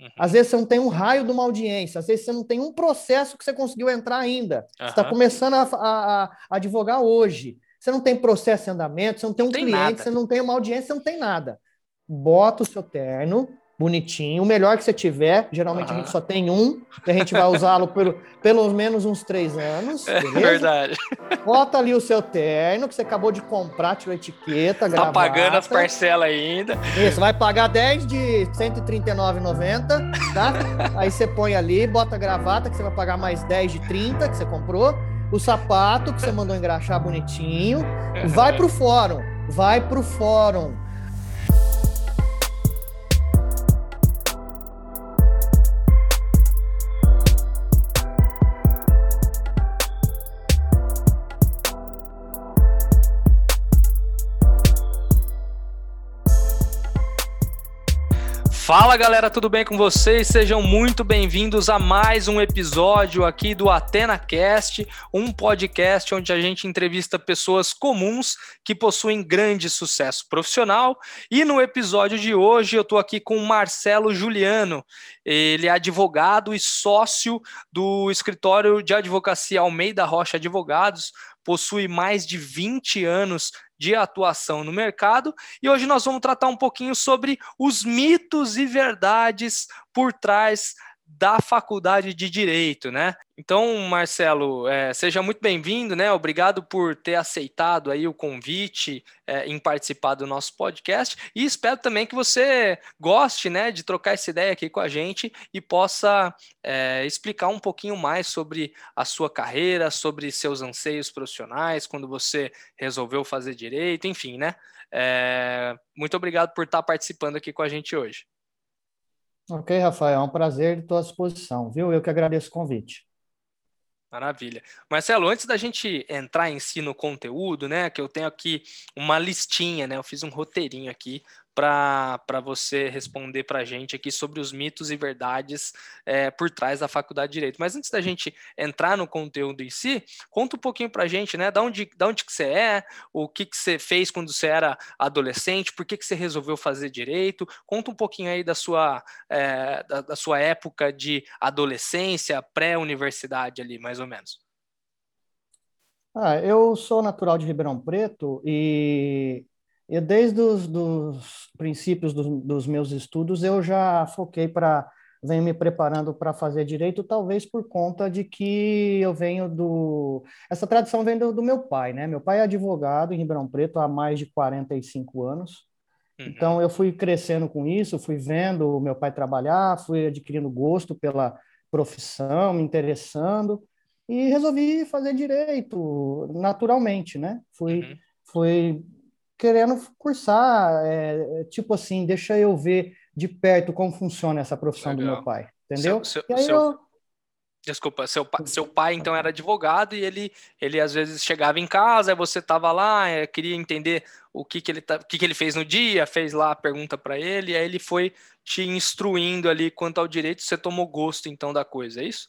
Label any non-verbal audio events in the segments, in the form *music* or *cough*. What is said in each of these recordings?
Uhum. Às vezes você não tem um raio de uma audiência, às vezes você não tem um processo que você conseguiu entrar ainda. Você está começando a, a- a advogar hoje. Você não tem processo em andamento, você não tem um Não cliente, você não tem uma audiência, você não tem nada. Bota o seu terno, bonitinho, o melhor que você tiver. Geralmente a gente só tem um, e a gente vai *laughs* usá-lo pelo, pelo menos uns três anos. É beleza? verdade. Bota ali o seu terno, que você acabou de comprar, tirou a etiqueta, Tá gravata. pagando as parcelas ainda. Isso, vai pagar 10 de R$ 139,90, tá? Aí você põe ali, bota a gravata, que você vai pagar mais 10 de 30 que você comprou. O sapato, que você mandou engraxar bonitinho. Vai pro fórum, vai pro fórum. Fala galera, tudo bem com vocês? Sejam muito bem-vindos a mais um episódio aqui do AtenaCast, um podcast onde a gente entrevista pessoas comuns que possuem grande sucesso profissional. E no episódio de hoje eu estou aqui com o Marcelo Juliano. Ele é advogado e sócio do escritório de advocacia Almeida Rocha Advogados, possui mais de 20 anos de atuação no mercado e hoje nós vamos tratar um pouquinho sobre os mitos e verdades por trás da faculdade de direito, né? Então, Marcelo, é, seja muito bem-vindo, né? Obrigado por ter aceitado aí o convite é, em participar do nosso podcast e espero também que você goste, né, de trocar essa ideia aqui com a gente e possa é, explicar um pouquinho mais sobre a sua carreira, sobre seus anseios profissionais, quando você resolveu fazer direito, enfim, né? É, muito obrigado por estar participando aqui com a gente hoje. Ok, Rafael, é um prazer, estou à disposição, viu? Eu que agradeço o convite. Maravilha. Marcelo, antes da gente entrar em si no conteúdo, né, que eu tenho aqui uma listinha, né, eu fiz um roteirinho aqui para você responder para a gente aqui sobre os mitos e verdades é, por trás da faculdade de Direito. Mas antes da gente entrar no conteúdo em si, conta um pouquinho para a gente, né, da onde, da onde que você é, o que, que você fez quando você era adolescente, por que, que você resolveu fazer Direito, conta um pouquinho aí da sua, é, da, da sua época de adolescência, pré-universidade ali, mais ou menos. Ah, eu sou natural de Ribeirão Preto e eu, desde os dos princípios dos, dos meus estudos eu já foquei para venho me preparando para fazer direito, talvez por conta de que eu venho do essa tradição vem do, do meu pai, né? Meu pai é advogado em Ribeirão Preto há mais de 45 anos. Uhum. Então eu fui crescendo com isso, fui vendo o meu pai trabalhar, fui adquirindo gosto pela profissão, me interessando e resolvi fazer direito naturalmente, né? Fui, Uhum. fui querendo cursar, é, tipo assim, deixa eu ver de perto como funciona essa profissão do Legal. meu pai, entendeu? Seu- seu- e seu- eu, Desculpa, seu, seu pai então era advogado e ele, ele às vezes chegava em casa, você estava lá, eh, queria entender o que, que, ele, tá- o que, que ele fez no dia, fez lá a pergunta para ele, e aí ele foi te instruindo ali quanto ao direito, você tomou gosto então da coisa, é isso?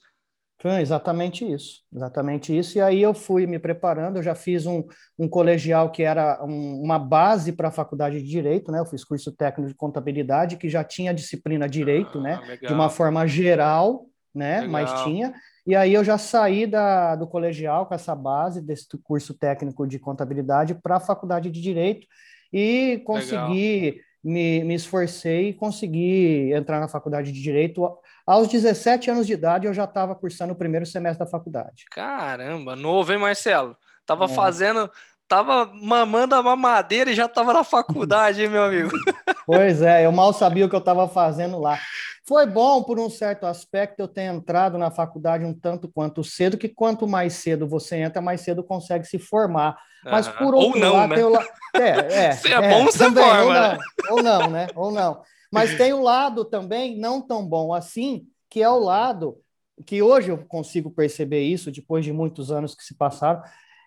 Foi exatamente isso, exatamente isso. E aí eu fui me preparando, eu já fiz um, um colegial que era um- uma base para a faculdade de Direito, né? Eu fiz curso técnico de contabilidade, que já tinha disciplina Direito, Ah, né? legal. De uma forma geral, né? Mas Legal. tinha. E aí eu já saí da, do colegial com essa base desse curso técnico de contabilidade para a faculdade de Direito e consegui, me, me esforcei e consegui entrar na faculdade de Direito. Aos 17 anos de idade, eu já estava cursando o primeiro semestre da faculdade. Caramba, novo, hein, Marcelo? Tava É. fazendo, tava mamando a mamadeira e já tava na faculdade, hein, meu amigo? Pois é, eu mal sabia o que eu estava fazendo lá. Foi bom, por um certo aspecto, eu ter entrado na faculdade um tanto quanto cedo, que quanto mais cedo você entra, mais cedo consegue se formar. Mas Aham. por Ou outro não, lado, né? la... é, é, *laughs* Se é bom, você também, ou forma, não, né? ou não, né? Ou não. Mas tem o lado também não tão bom assim, que é o lado que hoje eu consigo perceber isso, depois de muitos anos que se passaram,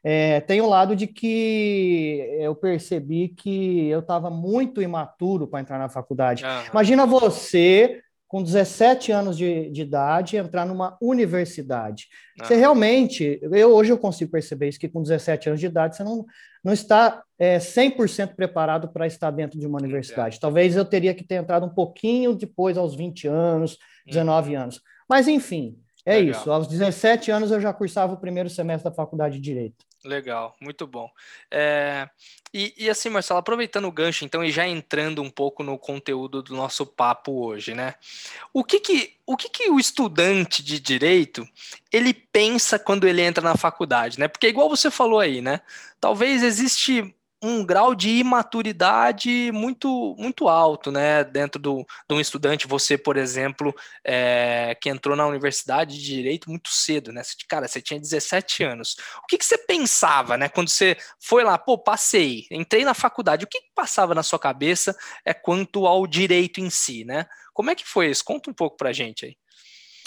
é, tem o lado de que eu percebi que eu estava muito imaturo para entrar na faculdade. Aham. Imagina você com 17 anos de, de idade, entrar numa universidade. Ah. Você realmente, eu hoje eu consigo perceber isso, que com 17 anos de idade você não, não está é, 100% preparado para estar dentro de uma universidade. Talvez eu teria que ter entrado um pouquinho depois, aos 20 anos, 19 hum. anos. Mas, enfim, é Legal. isso. Aos 17 anos eu já cursava o primeiro semestre da faculdade de Direito. Legal, muito bom. É, e, e, assim, Marcelo, aproveitando o gancho, então, e já entrando um pouco no conteúdo do nosso papo hoje, né? O que que o, que que o estudante de direito ele pensa quando ele entra na faculdade, né? Porque igual você falou aí, né? Talvez existe um grau de imaturidade muito muito alto, né? Dentro do, de um estudante, você, por exemplo, é, que entrou na universidade de direito muito cedo, né? Cara, você tinha 17 anos. O que, que você pensava, né? Quando você foi lá, pô, passei, entrei na faculdade, o que, que passava na sua cabeça é quanto ao direito em si, né? Como é que foi isso? Conta um pouco pra gente aí.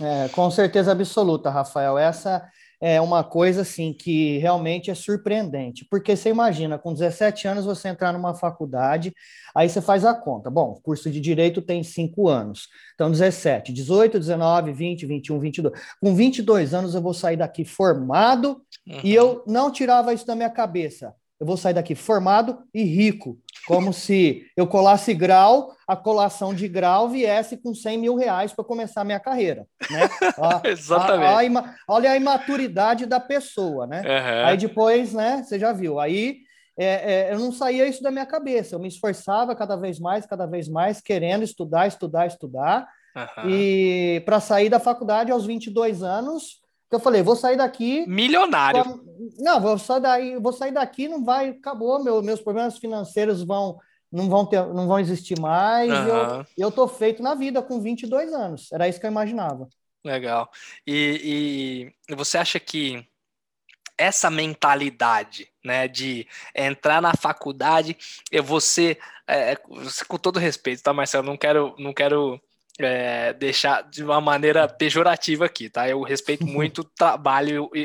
É, com certeza absoluta, Rafael. Essa é uma coisa assim que realmente é surpreendente, porque você imagina, com 17 anos você entrar numa faculdade, aí você faz a conta. Bom, curso de direito tem 5 anos, então 17, 18, 19, 20, 21, 22. Com 22 anos eu vou sair daqui formado uhum. e eu não tirava isso da minha cabeça eu vou sair daqui formado e rico, como se eu colasse grau, a colação de grau viesse com 100 mil reais para começar a minha carreira, né? *laughs* A, Exatamente. A, a, olha a imaturidade da pessoa, né? Uhum. Aí depois, né, você já viu, aí é, é, eu não saía isso da minha cabeça, eu me esforçava cada vez mais, cada vez mais, querendo estudar, estudar, estudar, uhum. e para sair da faculdade aos 22 anos, eu falei, vou sair daqui. Milionário. Não, vou sair daí, vou sair daqui, não vai, acabou, meu, meus problemas financeiros vão não vão ter, não vão existir mais. Uhum. Eu, eu tô feito na vida com 22 anos. Era isso que eu imaginava. Legal. E, e você acha que essa mentalidade, né, de entrar na faculdade, eu vou ser, é, com todo respeito, tá, Marcelo? Não quero, não quero é, deixar de uma maneira pejorativa aqui, tá? Eu respeito *laughs* muito o trabalho e,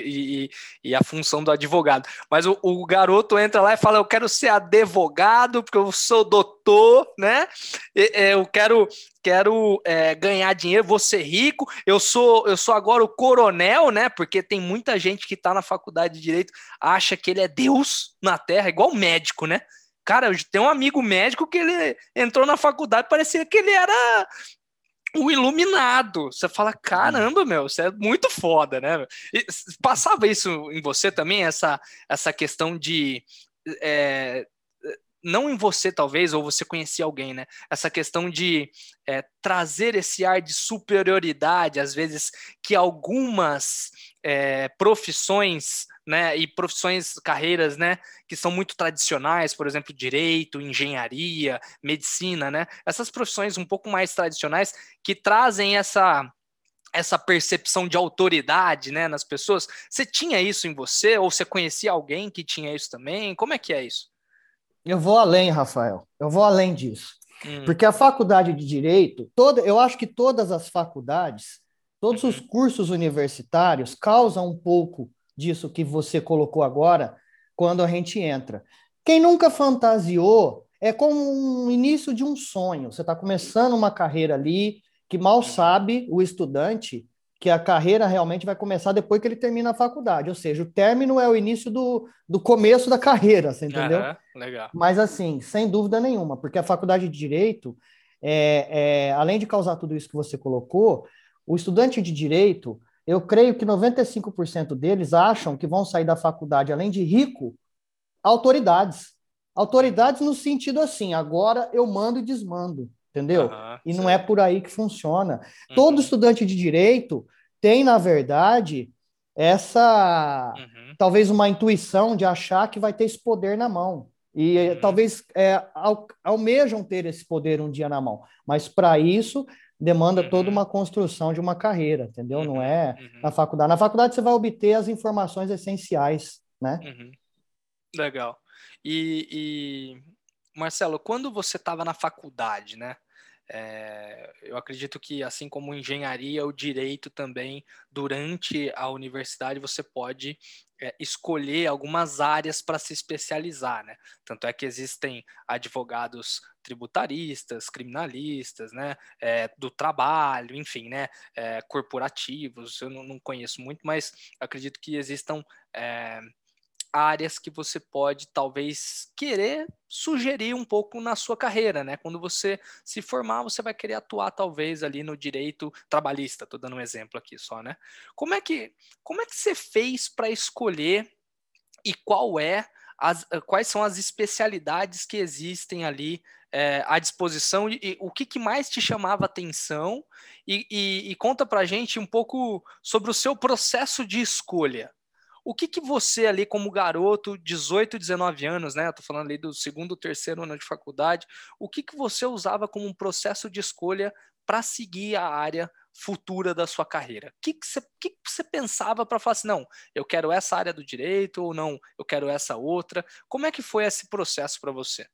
e, e, a função do advogado, mas o, o, garoto entra lá e fala: Eu quero ser advogado porque eu sou doutor, né? É, eu quero quero é, ganhar dinheiro, vou ser rico, eu sou eu sou agora o coronel, né? Porque tem muita gente que está na faculdade de direito acha que ele é Deus na Terra, igual médico, né? Cara, eu tenho um amigo médico que ele entrou na faculdade, parecia que ele era o iluminado. Você fala, caramba, meu, você é muito foda, né? E passava isso em você também, essa, essa questão de. É, não em você, talvez, ou você conhecia alguém, né? Essa questão de é, trazer esse ar de superioridade, às vezes, que algumas é, profissões né, e profissões, carreiras, né, que são muito tradicionais, por exemplo, direito, engenharia, medicina, né, essas profissões um pouco mais tradicionais que trazem essa essa percepção de autoridade, né, nas pessoas. Você tinha isso em você ou você conhecia alguém que tinha isso também? Como é que é isso? Eu vou além, Rafael. Eu vou além disso. Hum. Porque a faculdade de direito, toda, eu acho que todas as faculdades, todos os cursos universitários causam um pouco disso que você colocou agora, quando a gente entra. Quem nunca fantasiou é como um início de um sonho. Você está começando uma carreira ali, que mal sabe o estudante que a carreira realmente vai começar depois que ele termina a faculdade. Ou seja, o término é o início do, do começo da carreira, você entendeu? Uhum, legal. Mas assim, sem dúvida nenhuma, porque a faculdade de Direito, é, é, além de causar tudo isso que você colocou, o estudante de Direito eu creio que 95% deles acham que vão sair da faculdade, além de rico, autoridades. Autoridades no sentido assim, agora eu mando e desmando, entendeu? Uhum, e não é por aí que funciona. Uhum. Todo estudante de direito tem, na verdade, essa uhum. talvez uma intuição de achar que vai ter esse poder na mão. E uhum. talvez é, al almejam ter esse poder um dia na mão. Mas para isso demanda uhum. toda uma construção de uma carreira, entendeu? Uhum. Não é uhum. na faculdade. Na faculdade você vai obter as informações essenciais, né? Uhum. Legal. E, e, Marcelo, quando você estava na faculdade, né? É, eu acredito que, assim como engenharia, o direito também, durante a universidade, você pode é, escolher algumas áreas para se especializar, né? Tanto é que existem advogados tributaristas, criminalistas, né? É, do trabalho, enfim, né? É, corporativos, eu não, não, conheço muito, mas acredito que existam é, áreas que você pode talvez querer sugerir um pouco na sua carreira, né? Quando você se formar, você vai querer atuar talvez ali no direito trabalhista. Estou dando um exemplo aqui só, né? Como é que como é que você fez para escolher e qual é as, quais são as especialidades que existem ali é, à disposição e, e, o que, que, mais te chamava atenção e, e, e conta para gente um pouco sobre o seu processo de escolha. O que, que você ali, como garoto, 18, 19 anos, né? Tô falando ali do segundo, terceiro ano de faculdade, o que, que você usava como um processo de escolha para seguir a área futura da sua carreira? O que, que, você, que, que você pensava para falar assim, não, eu quero essa área do direito ou não, eu quero essa outra? Como é que foi esse processo para você?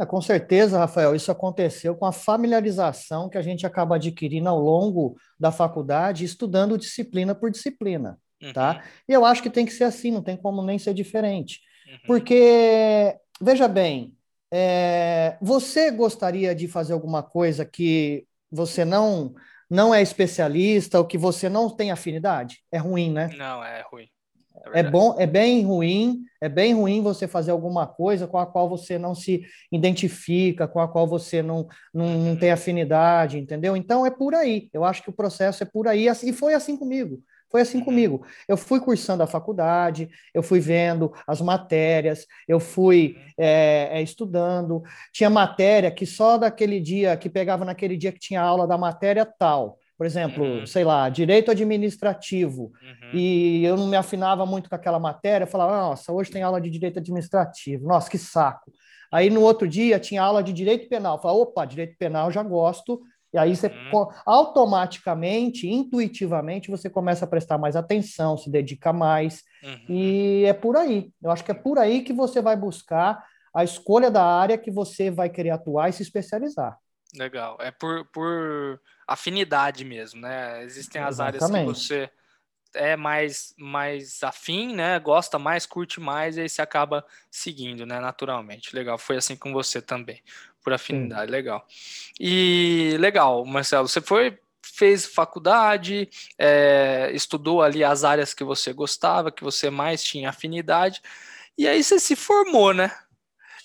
É, com certeza, Rafael, isso aconteceu com a familiarização que a gente acaba adquirindo ao longo da faculdade, estudando disciplina por disciplina tá? Uhum. E eu acho que tem que ser assim, não tem como nem ser diferente. Uhum. Porque, veja bem, é, você gostaria de fazer alguma coisa que você não não é especialista ou que você não tem afinidade? É ruim, né? Não, é ruim. É, é, bom, é bem ruim, é bem ruim você fazer alguma coisa com a qual você não se identifica, com a qual você não, não, não uhum. tem afinidade, entendeu? Então é por aí. Eu acho que o processo é por aí. E foi assim comigo. Foi assim uhum. comigo. Eu fui cursando a faculdade, eu fui vendo as matérias, eu fui é, é, estudando. Tinha matéria que só daquele dia, que pegava naquele dia que tinha aula da matéria tal. Por exemplo, uhum. sei lá, direito administrativo. Uhum. E eu não me afinava muito com aquela matéria. Eu falava, nossa, hoje tem aula de direito administrativo. Nossa, que saco. Aí no outro dia tinha aula de direito penal. Eu falava, opa, direito penal já gosto e aí você uhum. automaticamente, intuitivamente, você começa a prestar mais atenção, se dedica mais. Uhum. E é por aí. Eu acho que é por aí que você vai buscar a escolha da área que você vai querer atuar e se especializar. Legal. É por, por afinidade mesmo, né? Existem as Exatamente. áreas que você é mais, mais afim, né? Gosta mais, curte mais, e aí você acaba seguindo, né? Naturalmente. Legal. Foi assim com você também por afinidade, Sim. legal. E legal, Marcelo, você foi, fez faculdade, é, estudou ali as áreas que você gostava, que você mais tinha afinidade, e aí você se formou, né?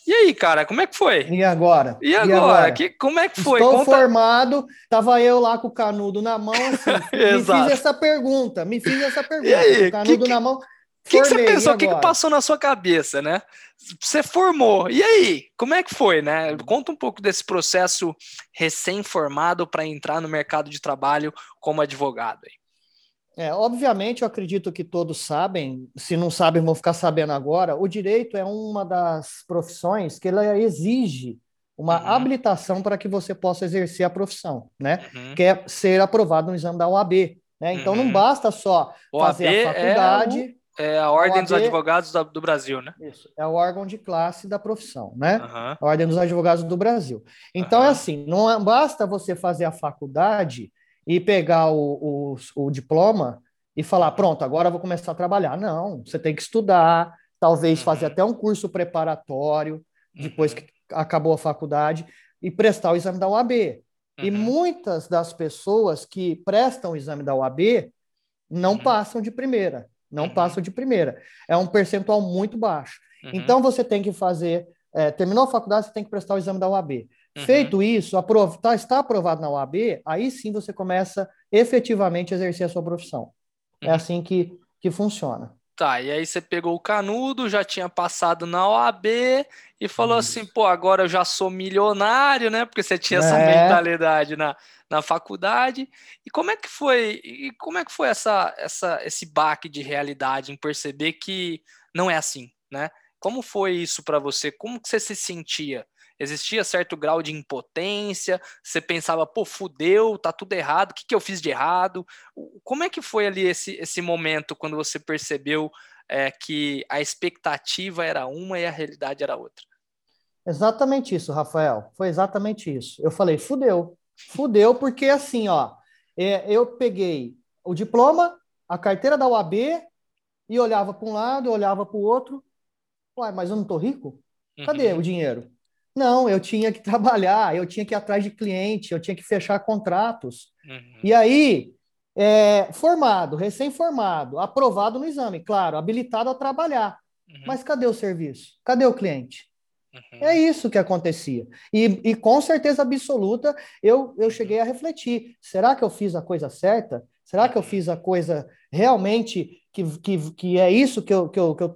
E aí, cara, como é que foi? E agora? E agora? E agora? Que, como é que foi? Estou Conta... formado, tava eu lá com o canudo na mão, assim, *laughs* me fiz essa pergunta, me fiz essa pergunta, aí? o canudo que, na mão, que, que, você pensou? O que, que, passou na sua cabeça, né? Você formou. E aí? Como é que foi, né? Conta um pouco desse processo recém-formado para entrar no mercado de trabalho como advogado. Aí. É, obviamente, eu acredito que todos sabem, se não sabem, vão ficar sabendo agora. O direito é uma das profissões que ela exige uma uhum. habilitação para que você possa exercer a profissão, né? Uhum. Que é ser aprovado no exame da OAB. Né? Então, uhum. não basta só fazer a é faculdade. É o é a Ordem dos Advogados do Brasil, né? Isso, é o órgão de classe da profissão, né? Uhum. A Ordem dos Advogados do Brasil. Então, uhum. é assim, não é, basta você fazer a faculdade e pegar o, o, o diploma e falar, pronto, agora eu vou começar a trabalhar. Não, você tem que estudar, talvez uhum. fazer até um curso preparatório, depois uhum. que acabou a faculdade, e prestar o exame da UAB. E uhum. muitas das pessoas que prestam o exame da UAB não uhum. passam de primeira não uhum. passam de primeira. É um percentual muito baixo. Uhum. Então você tem que fazer, é, terminou a faculdade, você tem que prestar o exame da UAB. Uhum. Feito isso, aprov tá, está aprovado na UAB, aí sim você começa efetivamente a exercer a sua profissão. É uhum. assim que, que funciona. Tá, e aí você pegou o canudo, já tinha passado na OAB e falou assim, pô, agora eu já sou milionário, né? Porque você tinha é. essa mentalidade na, na faculdade. E como é que foi? E como é que foi essa, essa, esse baque de realidade em perceber que não é assim, né? Como foi isso para você? Como que você se sentia? Existia certo grau de impotência? Você pensava, pô, fudeu, tá tudo errado, o que, que eu fiz de errado? Como é que foi ali esse, esse momento quando você percebeu é, que a expectativa era uma e a realidade era outra? Exatamente isso, Rafael. Foi exatamente isso. Eu falei, fudeu. Fudeu, porque assim, ó, é, eu peguei o diploma, a carteira da UAB e olhava para um lado, olhava para o outro. Uai, mas eu não tô rico? Cadê uhum. o dinheiro? Não, eu tinha que trabalhar, eu tinha que ir atrás de cliente, eu tinha que fechar contratos. Uhum. E aí, é, formado, recém-formado, aprovado no exame, claro, habilitado a trabalhar. Uhum. Mas cadê o serviço? Cadê o cliente? Uhum. É isso que acontecia. E, e com certeza absoluta, eu, eu cheguei a refletir: será que eu fiz a coisa certa? Será que eu fiz a coisa realmente que, que, que é isso que eu, que, eu, que, eu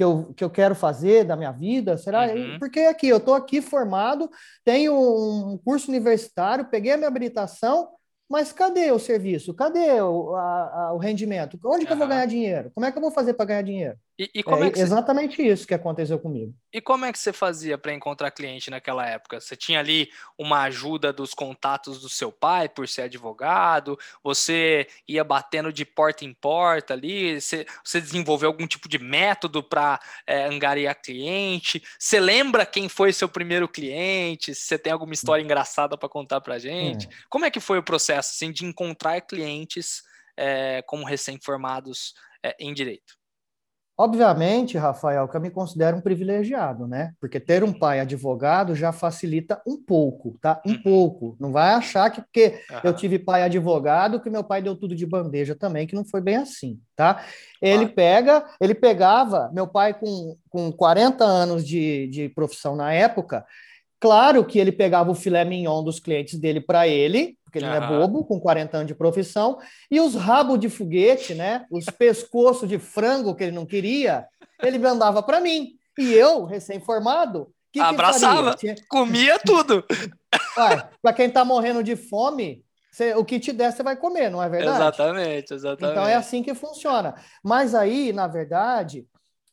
que, eu, que eu quero fazer da minha vida? Será? Uhum. Porque aqui, eu estou aqui formado, tenho um curso universitário, peguei a minha habilitação, mas cadê o serviço? Cadê o, a, a, o rendimento? Onde que eu vou ganhar dinheiro? Como é que eu vou fazer para ganhar dinheiro? E, e como é, é exatamente isso que aconteceu comigo. E como é que você fazia para encontrar cliente naquela época? Você tinha ali uma ajuda dos contatos do seu pai por ser advogado? Você ia batendo de porta em porta ali? Você, você desenvolveu algum tipo de método para é, angariar cliente? Você lembra quem foi seu primeiro cliente? Se você tem alguma história engraçada para contar para gente? É. Como é que foi o processo assim, de encontrar clientes é, como recém-formados é, em direito? Obviamente, Rafael, que eu me considero um privilegiado, né? Porque ter um pai advogado já facilita um pouco, tá? Um uhum. pouco. Não vai achar que porque uhum. eu tive pai advogado que meu pai deu tudo de bandeja também, que não foi bem assim, tá? Ele pega, ele pegava, meu pai com, com 40 anos de, de profissão na época, claro que ele pegava o filé mignon dos clientes dele para ele, porque ele não é bobo, com 40 anos de profissão, e os rabos de foguete, né? Os pescoços de frango que ele não queria, ele mandava para mim. E eu, recém-formado, que abraçava, que comia tudo. *laughs* Para quem está morrendo de fome, você, o que te der, você vai comer, não é verdade? Exatamente, exatamente. Então é assim que funciona. Mas aí, na verdade,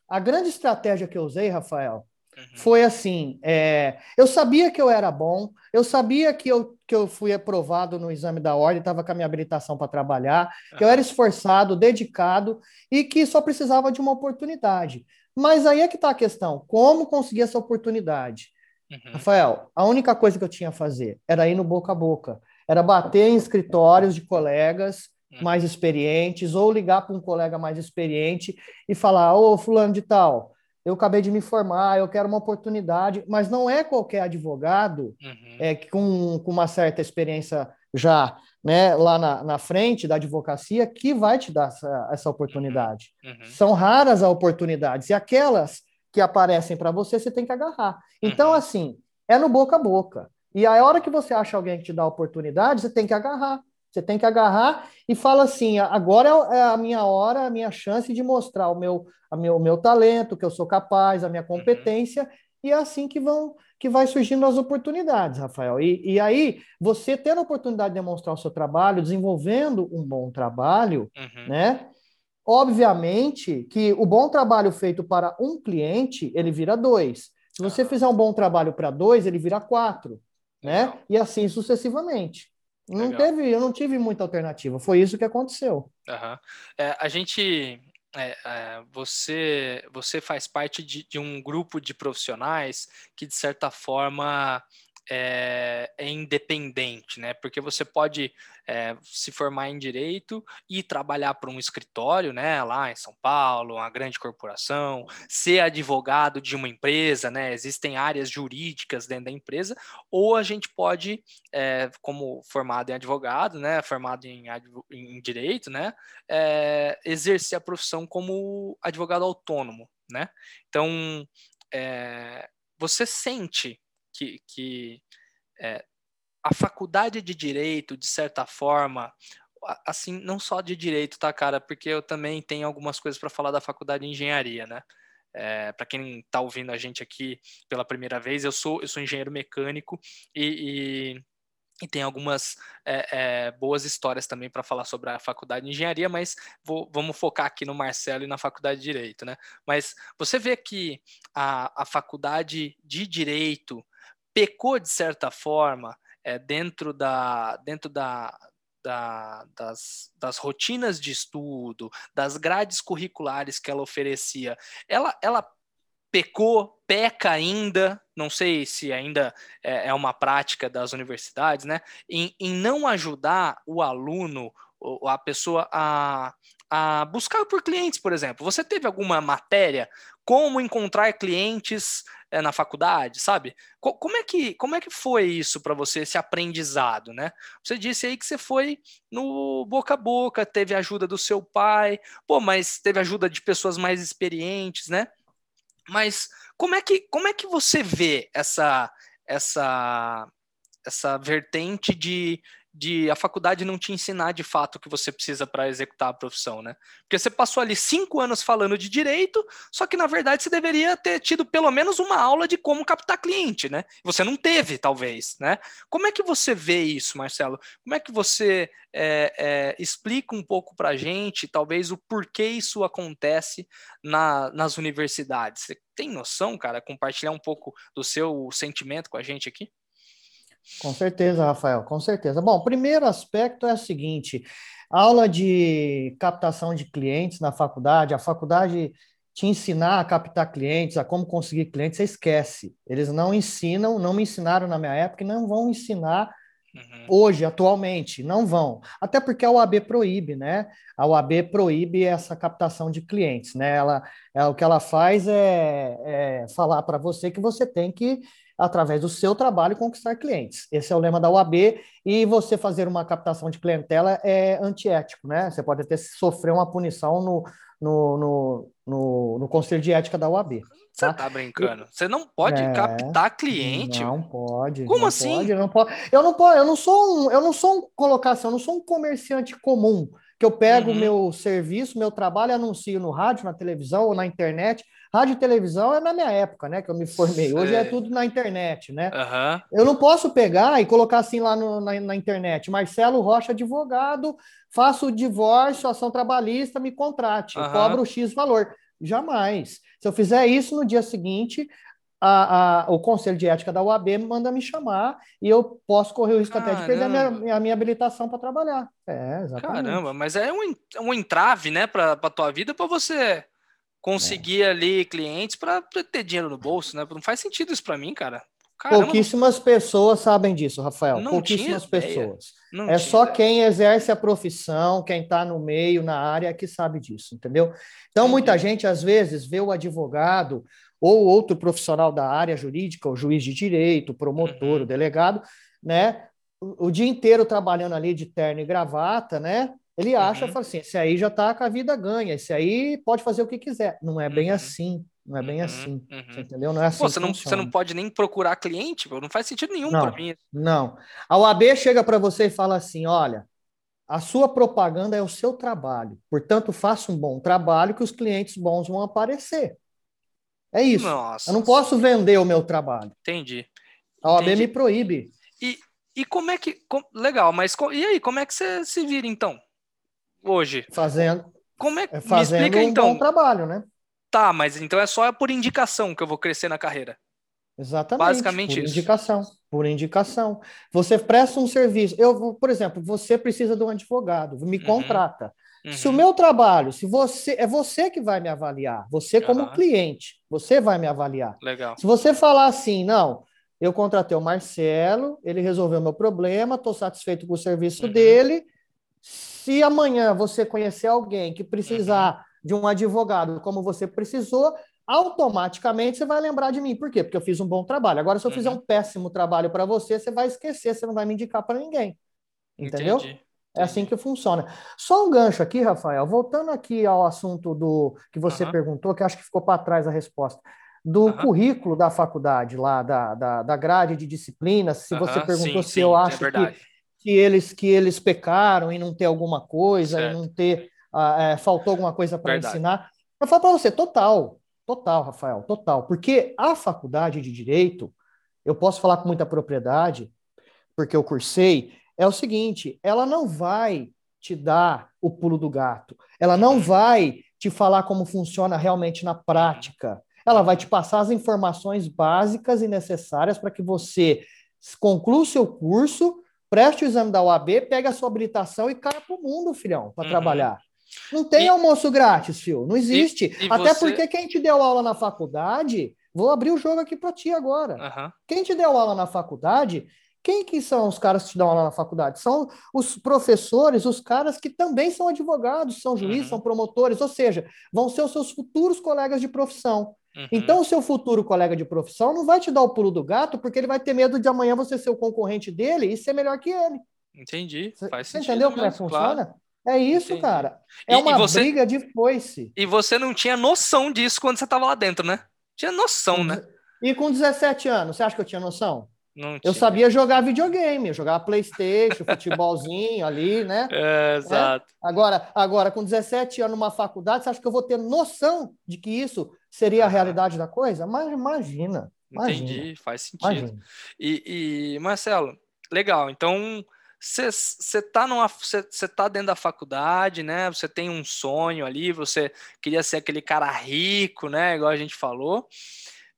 a grande estratégia que eu usei, Rafael, Uhum. Foi assim: é, eu sabia que eu era bom, eu sabia que eu, que eu fui aprovado no exame da ordem, estava com a minha habilitação para trabalhar, uhum. que eu era esforçado, dedicado e que só precisava de uma oportunidade. Mas aí é que está a questão: como conseguir essa oportunidade? Uhum. Rafael, a única coisa que eu tinha a fazer era ir no boca a boca, era bater em escritórios de colegas uhum. mais experientes ou ligar para um colega mais experiente e falar: Ô, Fulano de Tal eu acabei de me formar, eu quero uma oportunidade, mas não é qualquer advogado uhum. é, com, com uma certa experiência já né, lá na, na frente da advocacia que vai te dar essa, essa oportunidade. Uhum. uhum. São raras as oportunidades, e aquelas que aparecem para você, você tem que agarrar. Então, uhum. assim, é no boca a boca. E a hora que você acha alguém que te dá a oportunidade, você tem que agarrar. Você tem que agarrar e fala assim: agora é, é a minha hora, a minha chance de mostrar o meu, a meu, o meu talento, que eu sou capaz, a minha uhum. competência, uhum. e é assim que vão que vai surgindo as oportunidades, Rafael. E, e aí, você tendo a oportunidade de demonstrar o seu trabalho, desenvolvendo um bom trabalho, uhum. né? Obviamente que o bom trabalho feito para um cliente, ele vira dois. Se você fizer um bom trabalho para dois, ele vira quatro, né? E assim sucessivamente. Não teve, eu não tive muita alternativa. Foi isso que aconteceu. Uhum. É, a gente, é, é, você, você faz parte de, de, um grupo de profissionais que de certa forma é, é independente, né? Porque você pode é, se formar em direito e trabalhar para um escritório, né? Lá em São Paulo, uma grande corporação, ser advogado de uma empresa, né? Existem áreas jurídicas dentro da empresa, ou a gente pode, é, como formado em advogado, né? Formado em, em direito, né? É, exercer a profissão como advogado autônomo, né? Então, é, você sente que, que é, a faculdade de direito, de certa forma, assim, não só de direito, tá, cara? Porque eu também tenho algumas coisas para falar da faculdade de engenharia, né? É, para quem está ouvindo a gente aqui pela primeira vez, eu sou, eu sou engenheiro mecânico e, e e tem algumas é, é, boas histórias também para falar sobre a faculdade de engenharia, mas vou, vamos focar aqui no Marcelo e na faculdade de direito, né? Mas você vê que a, a faculdade de direito pecou de certa forma é, dentro da dentro da, da, das, das rotinas de estudo, das grades curriculares que ela oferecia, ela, ela pecou, peca ainda, não sei se ainda é, é uma prática das universidades, né? Em, em não ajudar o aluno, a pessoa a, a buscar por clientes, por exemplo. Você teve alguma matéria como encontrar clientes é, na faculdade, sabe? Co como é que como é que foi isso para você esse aprendizado, né? Você disse aí que você foi no boca a boca, teve ajuda do seu pai, pô, mas teve ajuda de pessoas mais experientes, né? Mas como é que como é que você vê essa essa essa vertente de de a faculdade não te ensinar de fato o que você precisa para executar a profissão, né? Porque você passou ali cinco anos falando de direito, só que na verdade você deveria ter tido pelo menos uma aula de como captar cliente, né? Você não teve, talvez, né? Como é que você vê isso, Marcelo? Como é que você é, é, explica um pouco para a gente, talvez, o porquê isso acontece na, nas universidades? Você tem noção, cara? Compartilhar um pouco do seu sentimento com a gente aqui? Com certeza, Rafael, com certeza. Bom, primeiro aspecto é o seguinte: aula de captação de clientes na faculdade, a faculdade te ensinar a captar clientes, a como conseguir clientes, você esquece. Eles não ensinam, não me ensinaram na minha época e não vão ensinar uhum. hoje, atualmente, não vão. Até porque a UAB proíbe, né? A UAB proíbe essa captação de clientes, né? Ela, ela o que ela faz é, é falar para você que você tem que através do seu trabalho, conquistar clientes. Esse é o lema da UAB, e você fazer uma captação de clientela é antiético, né? Você pode até sofrer uma punição no, no, no, no, no Conselho de Ética da UAB. Tá? Você tá brincando? Você não pode é, captar cliente? Não pode. Como não assim? Pode, não pode. Eu não posso, eu não sou um, eu não sou um colocação, eu não sou um comerciante comum que eu pego o uhum. meu serviço, meu trabalho anuncio no rádio, na televisão ou na internet Rádio e televisão é na minha época, né? Que eu me formei. Hoje é tudo na internet, né? Uhum. Eu não posso pegar e colocar assim lá no, na, na, internet. Marcelo Rocha, advogado, faço o divórcio, ação trabalhista, me contrate, uhum. cobro X valor. Jamais. Se eu fizer isso no dia seguinte, a, a, o Conselho de Ética da UAB manda me chamar e eu posso correr o risco Caramba. até de perder a minha, a minha habilitação para trabalhar. É, exatamente. Caramba, mas é um, um entrave, né, para a tua vida para você conseguir é. ali clientes para ter dinheiro no bolso, né? Não faz sentido isso para mim, cara. Caramba, Pouquíssimas não... pessoas sabem disso, Rafael. Não Pouquíssimas pessoas. Não é só ideia. quem exerce a profissão, quem está no meio, na área, que sabe disso, entendeu? Então, Entendi. muita gente, às vezes, vê o advogado ou outro profissional da área jurídica, o juiz de direito, o promotor, uhum. o delegado, né? O, o dia inteiro trabalhando ali de terno e gravata, né? Ele acha, uhum. fala assim, esse aí já está com a vida ganha, esse aí pode fazer o que quiser. Não é bem uhum. assim, não é bem uhum. assim, uhum. entendeu? Não é assim Pô, você, não, você não pode nem procurar cliente, não faz sentido nenhum para mim. Não, a OAB chega para você e fala assim, olha, a sua propaganda é o seu trabalho, portanto, faça um bom trabalho que os clientes bons vão aparecer. É isso. Nossa. Eu não posso vender o meu trabalho. Entendi. A OAB Entendi. me proíbe. E, e como é que. Com, legal, mas e aí, como é que você se vira então? Hoje. Fazendo. Como é que é fazendo me explica, um então? bom trabalho, né? Tá, mas então é só por indicação que eu vou crescer na carreira. Exatamente. Basicamente por isso. indicação. Por indicação. Você presta um serviço. Eu, por exemplo, você precisa de um advogado, me uhum. contrata. Uhum. Se o meu trabalho, se você é você que vai me avaliar, você como uhum. cliente, você vai me avaliar. Legal. Se você falar assim, não, eu contratei o Marcelo, ele resolveu meu problema, estou satisfeito com o serviço uhum. dele, se amanhã você conhecer alguém que precisar uhum. de um advogado como você precisou, automaticamente você vai lembrar de mim. Por quê? Porque eu fiz um bom trabalho. Agora, se eu uhum. fizer um péssimo trabalho para você, você vai esquecer, você não vai me indicar para ninguém. Entendeu? Entendi. É assim que funciona. Só um gancho aqui, Rafael, voltando aqui ao assunto do que você uhum. perguntou, que acho que ficou para trás a resposta. Do uhum. currículo da faculdade, lá, da, da, da grade de disciplinas, se você perguntou sim, se sim, eu é acho é que que eles que eles pecaram em não ter alguma coisa, certo. em não ter uh, é, faltou alguma coisa para ensinar. Eu falo para você, total, total, Rafael, total, porque a faculdade de direito, eu posso falar com muita propriedade, porque eu cursei, é o seguinte, ela não vai te dar o pulo do gato, ela não vai te falar como funciona realmente na prática. Ela vai te passar as informações básicas e necessárias para que você conclua o seu curso preste o exame da UAB, pega a sua habilitação e caia para o mundo, filhão, para uhum. trabalhar. Não tem e, almoço grátis, Fio. Não existe. E, e Até você... porque quem te deu aula na faculdade, vou abrir o jogo aqui para ti agora. Uhum. Quem te deu aula na faculdade, quem que são os caras que te dão aula na faculdade? São os professores, os caras que também são advogados, são juízes, uhum. são promotores, ou seja, vão ser os seus futuros colegas de profissão. Uhum. Então, o seu futuro colega de profissão não vai te dar o pulo do gato, porque ele vai ter medo de amanhã você ser o concorrente dele e ser melhor que ele. Entendi. Faz você entendeu como é que funciona? Claro. É isso, Entendi. cara. É e, uma e você... briga de foice. E você não tinha noção disso quando você estava lá dentro, né? Tinha noção, né? E com 17 anos, você acha que eu tinha noção? Eu sabia jogar videogame, jogar Playstation, *laughs* futebolzinho ali, né? É, exato. É? Agora, agora, com 17 anos numa faculdade, você acha que eu vou ter noção de que isso seria a realidade da coisa? Mas imagina. imagina Entendi, faz sentido. E, e, Marcelo, legal. Então, você tá numa você tá dentro da faculdade, né? Você tem um sonho ali, você queria ser aquele cara rico, né? Igual a gente falou.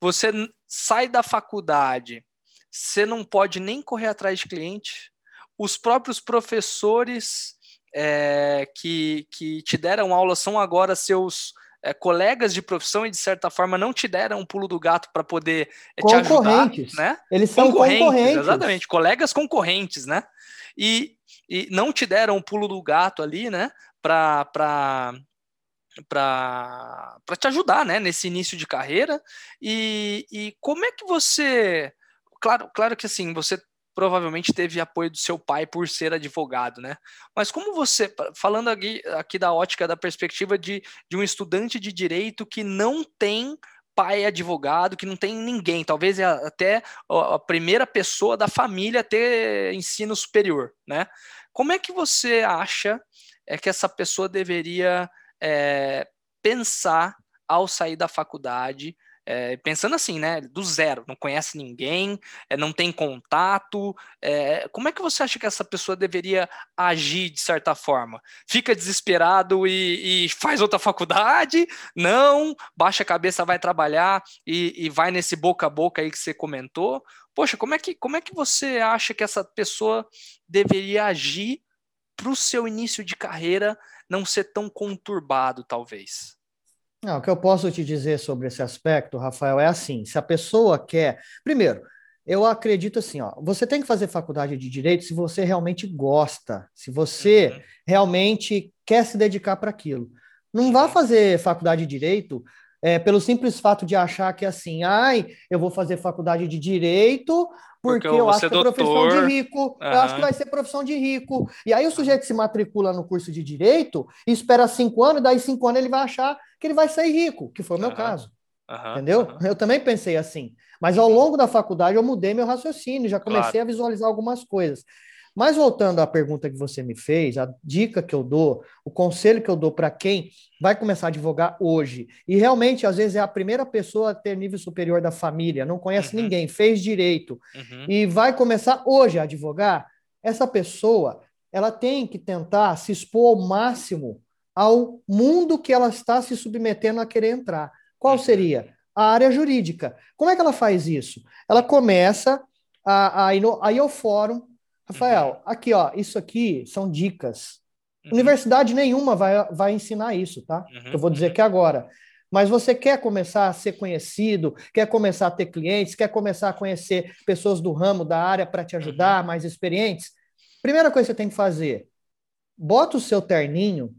Você sai da faculdade você não pode nem correr atrás de cliente. Os próprios professores é, que, que te deram aula são agora seus é, colegas de profissão e, de certa forma, não te deram um pulo do gato para poder é, te ajudar. Né? Eles são concorrentes, concorrentes. Exatamente, colegas concorrentes, né? E, e não te deram um pulo do gato ali, né? Para para te ajudar né, nesse início de carreira. E, e como é que você claro, claro que assim, você provavelmente teve apoio do seu pai por ser advogado, né? Mas como você, falando aqui, aqui da ótica, da perspectiva de, de um estudante de direito que não tem pai advogado, que não tem ninguém, talvez é até a primeira pessoa da família a ter ensino superior, né? Como é que você acha é que essa pessoa deveria é, pensar ao sair da faculdade é, pensando assim, né? Do zero, não conhece ninguém, é, não tem contato. É, como é que você acha que essa pessoa deveria agir de certa forma? Fica desesperado e, e faz outra *laughs* faculdade? Não, baixa a cabeça, vai trabalhar e, e vai nesse boca a boca aí que você comentou. Poxa, como é que, como é que você acha que essa pessoa deveria agir para o seu início de carreira não ser tão conturbado, talvez? Não, o que eu posso te dizer sobre esse aspecto, Rafael, é assim: se a pessoa quer. Primeiro, eu acredito assim, ó, você tem que fazer faculdade de direito se você realmente gosta, se você uhum. realmente quer se dedicar para aquilo. Não vá fazer faculdade de direito é, pelo simples fato de achar que assim, ai, eu vou fazer faculdade de direito porque, porque eu acho que é doutor. profissão de rico, uhum. eu acho que vai ser profissão de rico. E aí o sujeito se matricula no curso de direito e espera cinco anos, e daí cinco anos ele vai achar que ele vai sair rico, que foi o meu uhum. caso. Uhum. Entendeu? Eu também pensei assim. Mas ao longo da faculdade eu mudei meu raciocínio, já comecei claro. a visualizar algumas coisas. Mas voltando à pergunta que você me fez, a dica que eu dou, o conselho que eu dou para quem vai começar a advogar hoje, e realmente às vezes é a primeira pessoa a ter nível superior da família, não conhece uhum. ninguém, fez direito uhum. e vai começar hoje a advogar, essa pessoa, ela tem que tentar se expor ao máximo ao mundo que ela está se submetendo a querer entrar. Qual uhum. seria? A área jurídica. Como é que ela faz isso? Ela começa a, a, a ir ao fórum, Rafael, uhum. aqui, ó, isso aqui são dicas. Uhum. Universidade nenhuma vai, vai ensinar isso, tá? Uhum. Eu vou dizer que agora. Mas você quer começar a ser conhecido, quer começar a ter clientes, quer começar a conhecer pessoas do ramo, da área para te ajudar, uhum. mais experientes? Primeira coisa que você tem que fazer: bota o seu terninho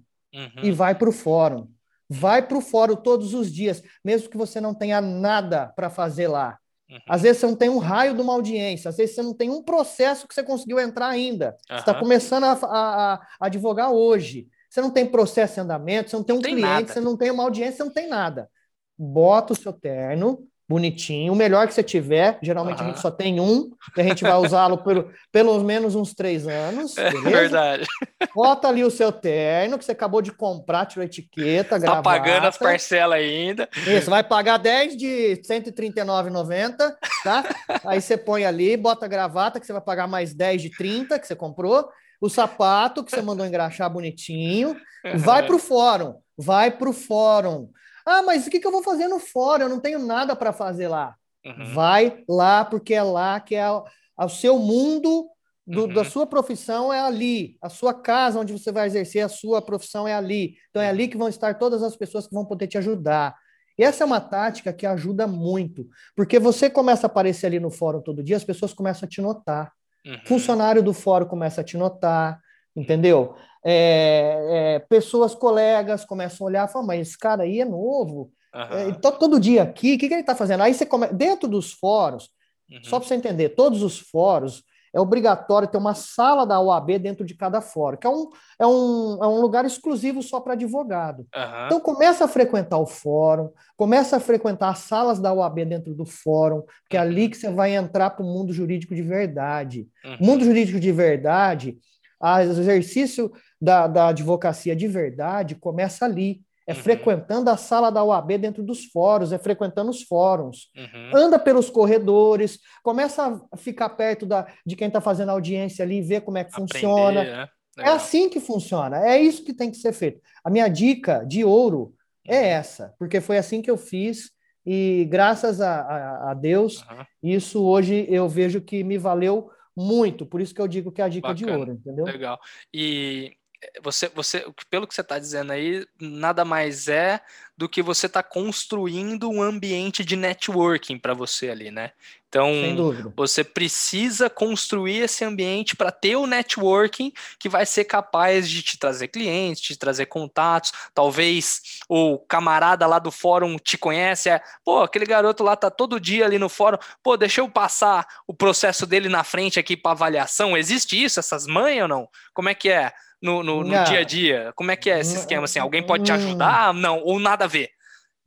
e vai para o fórum. Vai para o fórum todos os dias, mesmo que você não tenha nada para fazer lá. Uhum. Às vezes você não tem um raio de uma audiência, às vezes você não tem um processo que você conseguiu entrar ainda. Uhum. Você está começando a, a, a, advogar hoje. Você não tem processo em andamento, você não tem um cliente, nada. você não tem uma audiência, você não tem nada. Bota o seu terno, bonitinho, o melhor que você tiver. Geralmente uhum. a gente só tem um, que a gente vai *laughs* usá-lo por pelo menos uns três anos. É beleza? verdade. Bota ali o seu terno, que você acabou de comprar, tirou a etiqueta, tá gravata. pagando as parcelas ainda. Isso, vai pagar 10 de R$ 139,90, tá? Aí você põe ali, bota a gravata, que você vai pagar mais 10 de 30 que você comprou. O sapato, que você mandou engraxar bonitinho. Vai para o fórum. Vai para o fórum. Ah, mas o que, que eu vou fazer no fórum? Eu não tenho nada para fazer lá. Uhum. Vai lá, porque é lá que é o, é o seu mundo do, uhum. da sua profissão é ali, a sua casa onde você vai exercer a sua profissão é ali. Então é ali que vão estar todas as pessoas que vão poder te ajudar. E essa é uma tática que ajuda muito, porque você começa a aparecer ali no fórum todo dia, as pessoas começam a te notar. Uhum. Funcionário do fórum começa a te notar, entendeu? É, é, pessoas, colegas começam a olhar e falam, mas esse cara aí é novo, uhum. é, tá todo dia aqui, o que, que ele está fazendo? Aí você começa, dentro dos fóruns, uhum. só para você entender, todos os fóruns, é obrigatório ter uma sala da OAB dentro de cada fórum, que é um, é um, é um lugar exclusivo só para advogado. Uhum. Então começa a frequentar o fórum, começa a frequentar as salas da OAB dentro do fórum, que é ali que você vai entrar para o mundo jurídico de verdade. Uhum. mundo jurídico de verdade, o exercício da, da advocacia de verdade começa ali. É uhum. frequentando a sala da UAB dentro dos fóruns, é frequentando os fóruns. Uhum. Anda pelos corredores, começa a ficar perto da, de quem está fazendo audiência ali, ver como é que Aprender, funciona. Né? É assim que funciona, é isso que tem que ser feito. A minha dica de ouro é uhum. essa, porque foi assim que eu fiz e graças a, a, a Deus, uhum. isso hoje eu vejo que me valeu muito. Por isso que eu digo que é a dica Bacana. de ouro, entendeu? Legal. E você, você, pelo que você está dizendo aí, nada mais é do que você está construindo um ambiente de networking para você ali, né? Então, você precisa construir esse ambiente para ter o networking que vai ser capaz de te trazer clientes, te trazer contatos. Talvez o camarada lá do fórum te conhece, é, pô, aquele garoto lá tá todo dia ali no fórum, pô, deixa eu passar o processo dele na frente aqui para avaliação. Existe isso, essas manhas ou não? Como é que é? no, no, no dia a dia? Como é que é esse esquema? Assim, alguém pode te ajudar? Não, ou nada a ver?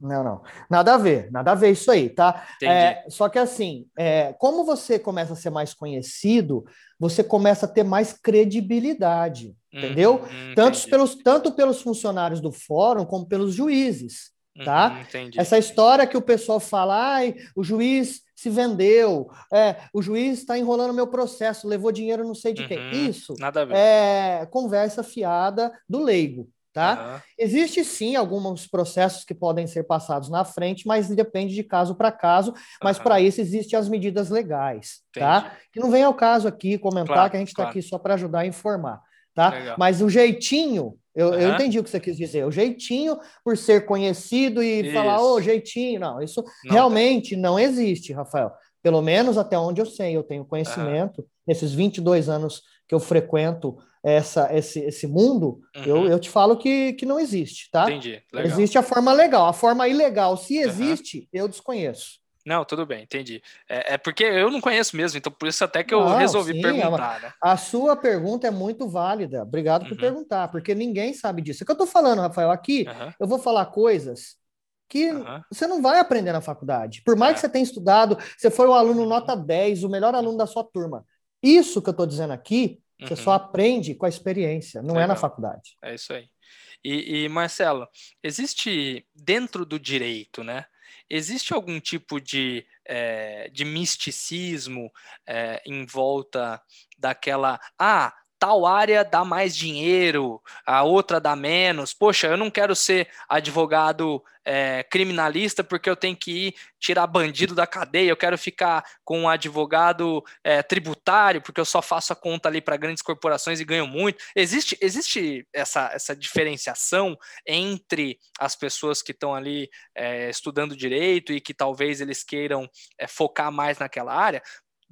Não, não. Nada a ver, nada a ver isso aí, tá? É, só que assim, é, como você começa a ser mais conhecido, você começa a ter mais credibilidade, uhum, entendeu? Uhum, tanto, pelos, tanto pelos funcionários do fórum como pelos juízes, tá? Uhum, Essa história que o pessoal fala, ai, o juiz se vendeu, é, o juiz está enrolando meu processo, levou dinheiro não sei de uhum, quem. Isso é conversa fiada do leigo. Tá? Uhum. Existe sim alguns processos que podem ser passados na frente, mas depende de caso para caso. Mas uhum. para isso existem as medidas legais, tá? Entendi. tá? Que não vem ao caso aqui comentar claro, que a gente está claro. aqui só para ajudar a informar, tá? Legal. Mas o jeitinho, eu, uhum. eu, entendi o que você quis dizer. O jeitinho por ser conhecido e isso. falar, ô, oh, jeitinho, não, isso não realmente tem. não existe, Rafael. Pelo menos até onde eu sei, eu tenho conhecimento, nesses 22 anos que eu frequento essa, esse, esse mundo, uhum. eu, eu te falo que, que não existe, tá? Entendi. Legal. Existe a forma legal. A forma ilegal, se existe, uhum. eu desconheço. Não, tudo bem, entendi. É, é, porque eu não conheço mesmo, então por isso até que eu não, resolvi sim, é perguntar. Né? A sua pergunta é muito válida. Obrigado por uhum. perguntar, porque ninguém sabe disso. É que eu tô falando, Rafael, aqui uhum. eu vou falar coisas que uhum. você não vai aprender na faculdade. Por mais é. que você tenha estudado, você foi um aluno nota 10, o melhor aluno da sua turma. Isso que eu estou dizendo aqui você só uhum. aprende com a experiência, não Legal. é na faculdade. É isso aí. E, e, Marcelo, existe dentro do direito, né? Existe algum tipo de, é, de misticismo é, em volta daquela. Ah, tal área dá mais dinheiro, a outra dá menos. Poxa, eu não quero ser advogado é, criminalista porque eu tenho que ir tirar bandido da cadeia, eu quero ficar com um advogado é, tributário porque eu só faço a conta ali para grandes corporações e ganho muito. Existe, existe essa, essa diferenciação entre as pessoas que estão ali é, estudando direito e que talvez eles queiram é, focar mais naquela área?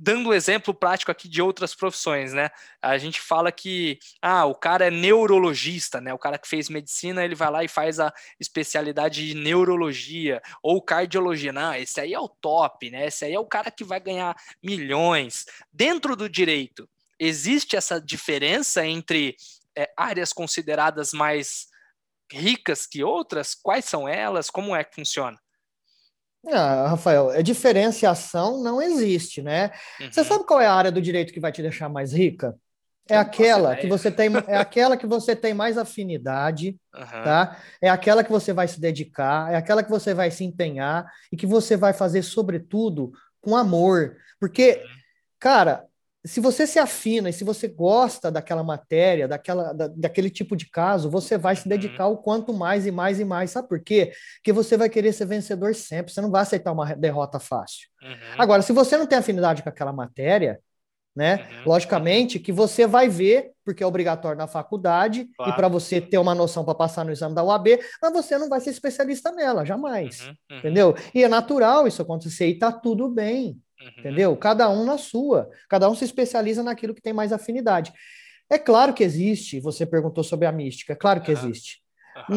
Dando exemplo prático aqui de outras profissões, né? A gente fala que ah, o cara é neurologista, né? O cara que fez medicina, ele vai lá e faz a especialidade de neurologia ou cardiologia. Não, esse aí é o top, né? Esse aí é o cara que vai ganhar milhões. Dentro do direito, existe essa diferença entre é, áreas consideradas mais ricas que outras? Quais são elas? Como é que funciona? Ah, Rafael, a diferenciação não existe, né? Uhum. Você sabe qual é a área do direito que vai te deixar mais rica? É aquela que você tem, é aquela que você tem mais afinidade, uhum. tá? É aquela que você vai se dedicar, é aquela que você vai se empenhar e que você vai fazer, sobretudo, com amor. Porque, uhum. cara, se você se afina e se você gosta daquela matéria, daquela, da, daquele tipo de caso, você vai se uhum. dedicar o quanto mais e mais e mais. Sabe por quê? Porque você vai querer ser vencedor sempre. Você não vai aceitar uma derrota fácil. Uhum. Agora, se você não tem afinidade com aquela matéria, né? Uhum, Logicamente que você vai ver, porque é obrigatório na faculdade, claro. e para você ter uma noção para passar no exame da UAB, mas você não vai ser especialista nela, jamais. Uhum, uhum. Entendeu? E é natural isso acontecer e tá tudo bem. Uhum. Entendeu? Cada um na sua. Cada um se especializa naquilo que tem mais afinidade. É claro que existe, você perguntou sobre a mística, é claro que existe.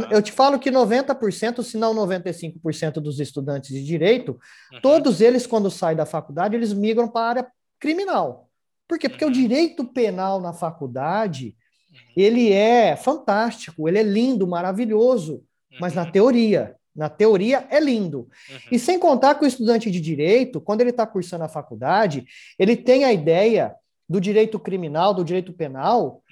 Eu te falo que 90%, se não 95% dos estudantes de direito, todos eles, quando saem da faculdade, eles migram para a área criminal. Por quê? Porque o uhum. direito penal na faculdade, uhum. ele é fantástico, ele é lindo, maravilhoso, mas na uhum. teoria, na teoria é lindo. E sem contar que o estudante de direito, quando ele está cursando a faculdade, ele tem a ideia do direito criminal, do direito penal,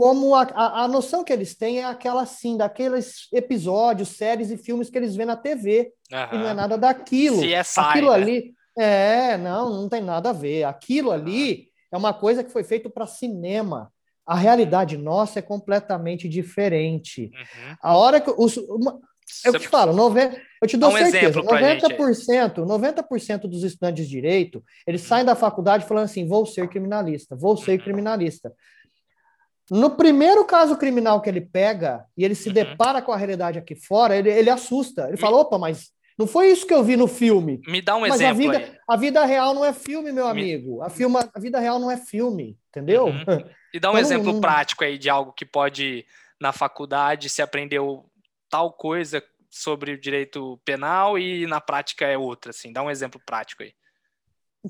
como a, a, a, noção que eles têm é aquela assim, daqueles episódios, séries e filmes que eles vêem na TV. Uhum. E não é nada daquilo. Se é Aquilo né? ali. É, não, não tem nada a ver. Aquilo ali é uma coisa que foi feito para cinema. A realidade nossa é completamente diferente. Uhum. A hora que os, uma, eu te falo, nove, eu te dou um certeza, 90%, 90% dos estudantes de direito, eles saem da faculdade falando assim: vou ser criminalista, vou ser uhum. criminalista. No primeiro caso criminal que ele pega e ele se uhum. depara com a realidade aqui fora, ele, ele assusta. Ele fala: opa, mas não foi isso que eu vi no filme. Me dá um Mas exemplo. A vida, aí. a vida real não é filme, meu amigo. A, filma, a vida real não é filme, entendeu? Uhum. E dá um então, exemplo não... prático aí de algo que pode, na faculdade, se aprendeu tal coisa sobre o direito penal e na prática é outra, assim. Dá um exemplo prático aí.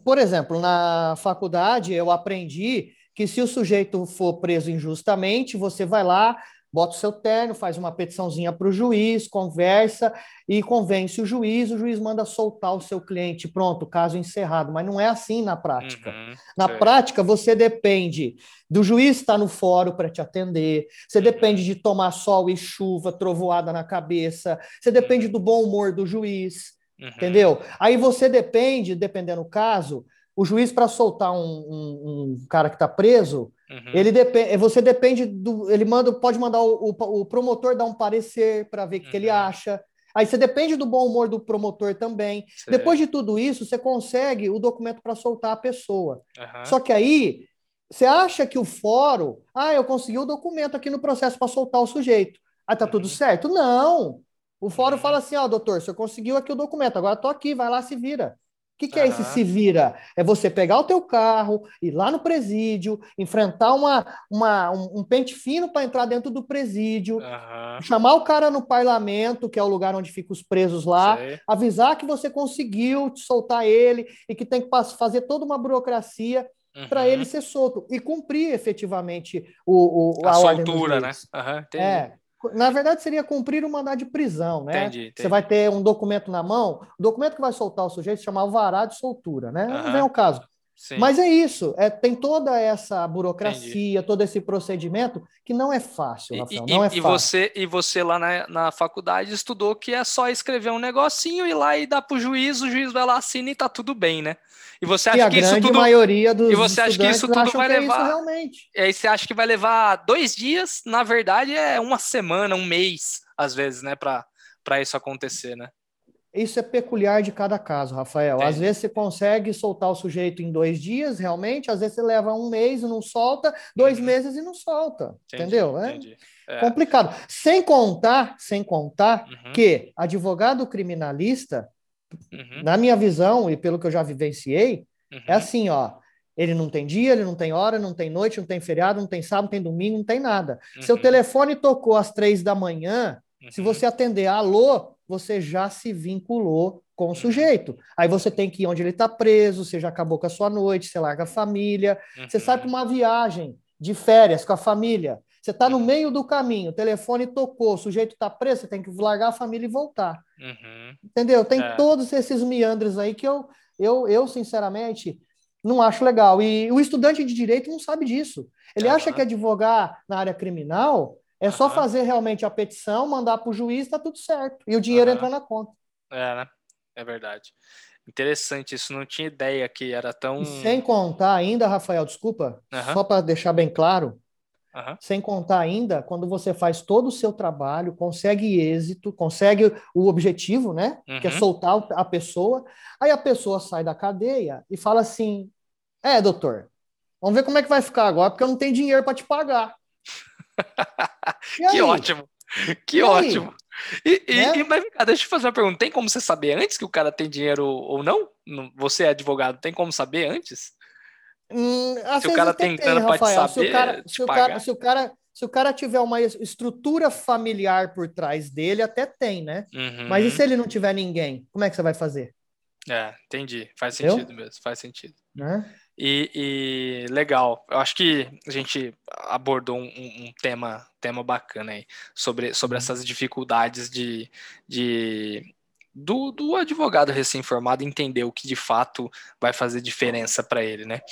Por exemplo, na faculdade eu aprendi que se o sujeito for preso injustamente, você vai lá, bota o seu terno, faz uma petiçãozinha para o juiz, conversa e convence o juiz, o juiz manda soltar o seu cliente, pronto, caso encerrado. Mas não é assim na prática. Uhum, na sei. prática, você depende do juiz estar no fórum para te atender, você uhum. depende de tomar sol e chuva, trovoada na cabeça, você depende uhum. do bom humor do juiz, uhum. entendeu? Aí você depende, dependendo do caso, o juiz para soltar um, um, um, cara que está preso, uhum. ele depende, você depende do, ele manda, pode mandar o, o, o promotor dar um parecer para ver o uhum. que ele uhum. acha. Aí você depende do bom humor do promotor também. Certo. Depois de tudo isso, você consegue o documento para soltar a pessoa. Uhum. Só que aí você acha que o fórum, ah, eu consegui o documento aqui no processo para soltar o sujeito. Aí tá tudo uhum. certo? Não. O fórum uhum. fala assim: ó, oh, doutor, você conseguiu aqui o documento, agora tô aqui, vai lá, se vira que, que é esse se vira? É você pegar o teu carro, ir lá no presídio, enfrentar uma, uma, um, um pente fino para entrar dentro do presídio, uhum. chamar o cara no parlamento, que é o lugar onde ficam os presos lá, Sei. avisar que você conseguiu soltar ele e que tem que fazer toda uma burocracia uhum. para ele ser solto e cumprir efetivamente o, o a, a soltura, né? Uhum, é. Na verdade, seria cumprir o mandado de prisão, né? Entendi, entendi. Você vai ter um documento na mão, o documento que vai soltar o sujeito se chama alvará de soltura, né? Uhum. Não vem ao caso. Sim. Mas é isso, é, tem toda essa burocracia, Entendi. todo esse procedimento que não é fácil, Rafael, e, não é fácil. E você, e você lá na, na faculdade estudou que é só escrever um negocinho e lá e dar para o juiz, o juiz vai lá, assina e tá tudo bem, né? E você acha que, que isso tudo. maioria dos e você acha que isso tudo vai é levar. realmente. E aí você acha que vai levar dois dias? Na verdade, é uma semana, um mês, às vezes, né, para isso acontecer, né? Isso é peculiar de cada caso, Rafael. Entendi. Às vezes você consegue soltar o sujeito em dois dias, realmente, às vezes você leva um mês e não solta, dois uhum. meses e não solta. Entendi, entendeu? É entendi. É complicado. Sem contar, sem contar uhum. que advogado criminalista, uhum. na minha visão e pelo que eu já vivenciei, é uhum. assim, ó. Ele não tem dia, ele não tem hora, não tem noite, não tem feriado, não tem sábado, não tem domingo, não tem nada. Seu uhum. telefone tocou às três da manhã, se uhum. você atender alô, você já se vinculou com o uhum. sujeito. Aí você tem que ir onde ele está preso, você já acabou com a sua noite, você larga a família, uhum. você sai para uma viagem de férias com a família. Você está no uhum. meio do caminho, o telefone tocou, o sujeito está preso, você tem que largar a família e voltar. Uhum. Entendeu? Tem é. todos esses meandros aí que eu, eu, eu, sinceramente, não acho legal. E o estudante de direito não sabe disso. Ele uhum. acha que advogar na área criminal é só fazer realmente a petição, mandar para o juiz, está tudo certo. E o dinheiro entra na conta. É, né? É verdade. Interessante, isso não tinha ideia que era tão. E sem contar ainda, Rafael, desculpa, só para deixar bem claro, sem contar ainda, quando você faz todo o seu trabalho, consegue êxito, consegue o objetivo, né? Uhum. Que é uhum. soltar a pessoa, aí a pessoa sai da cadeia e fala assim: é, doutor, Vamos ver como é que vai ficar agora, porque eu não tenho dinheiro para te pagar. Que ótimo. Que e ótimo. E, e, né? e, mas deixa eu fazer uma pergunta: tem como você saber antes que o cara tem dinheiro ou não? Você é advogado, tem como saber antes? Hum, se o cara tem grana para te saber, se o cara, se o cara, se o cara, se o cara tiver uma estrutura familiar por trás dele, até tem, né? Uhum. Mas e se ele não tiver ninguém? Como é que você vai fazer? É, entendi. Faz sentido mesmo, faz sentido. Né? E, e, legal, eu acho que a gente abordou um, um tema, tema bacana aí sobre, sobre uhum. essas dificuldades de, de do, do advogado recém-formado entender o que de fato vai fazer diferença para ele, né?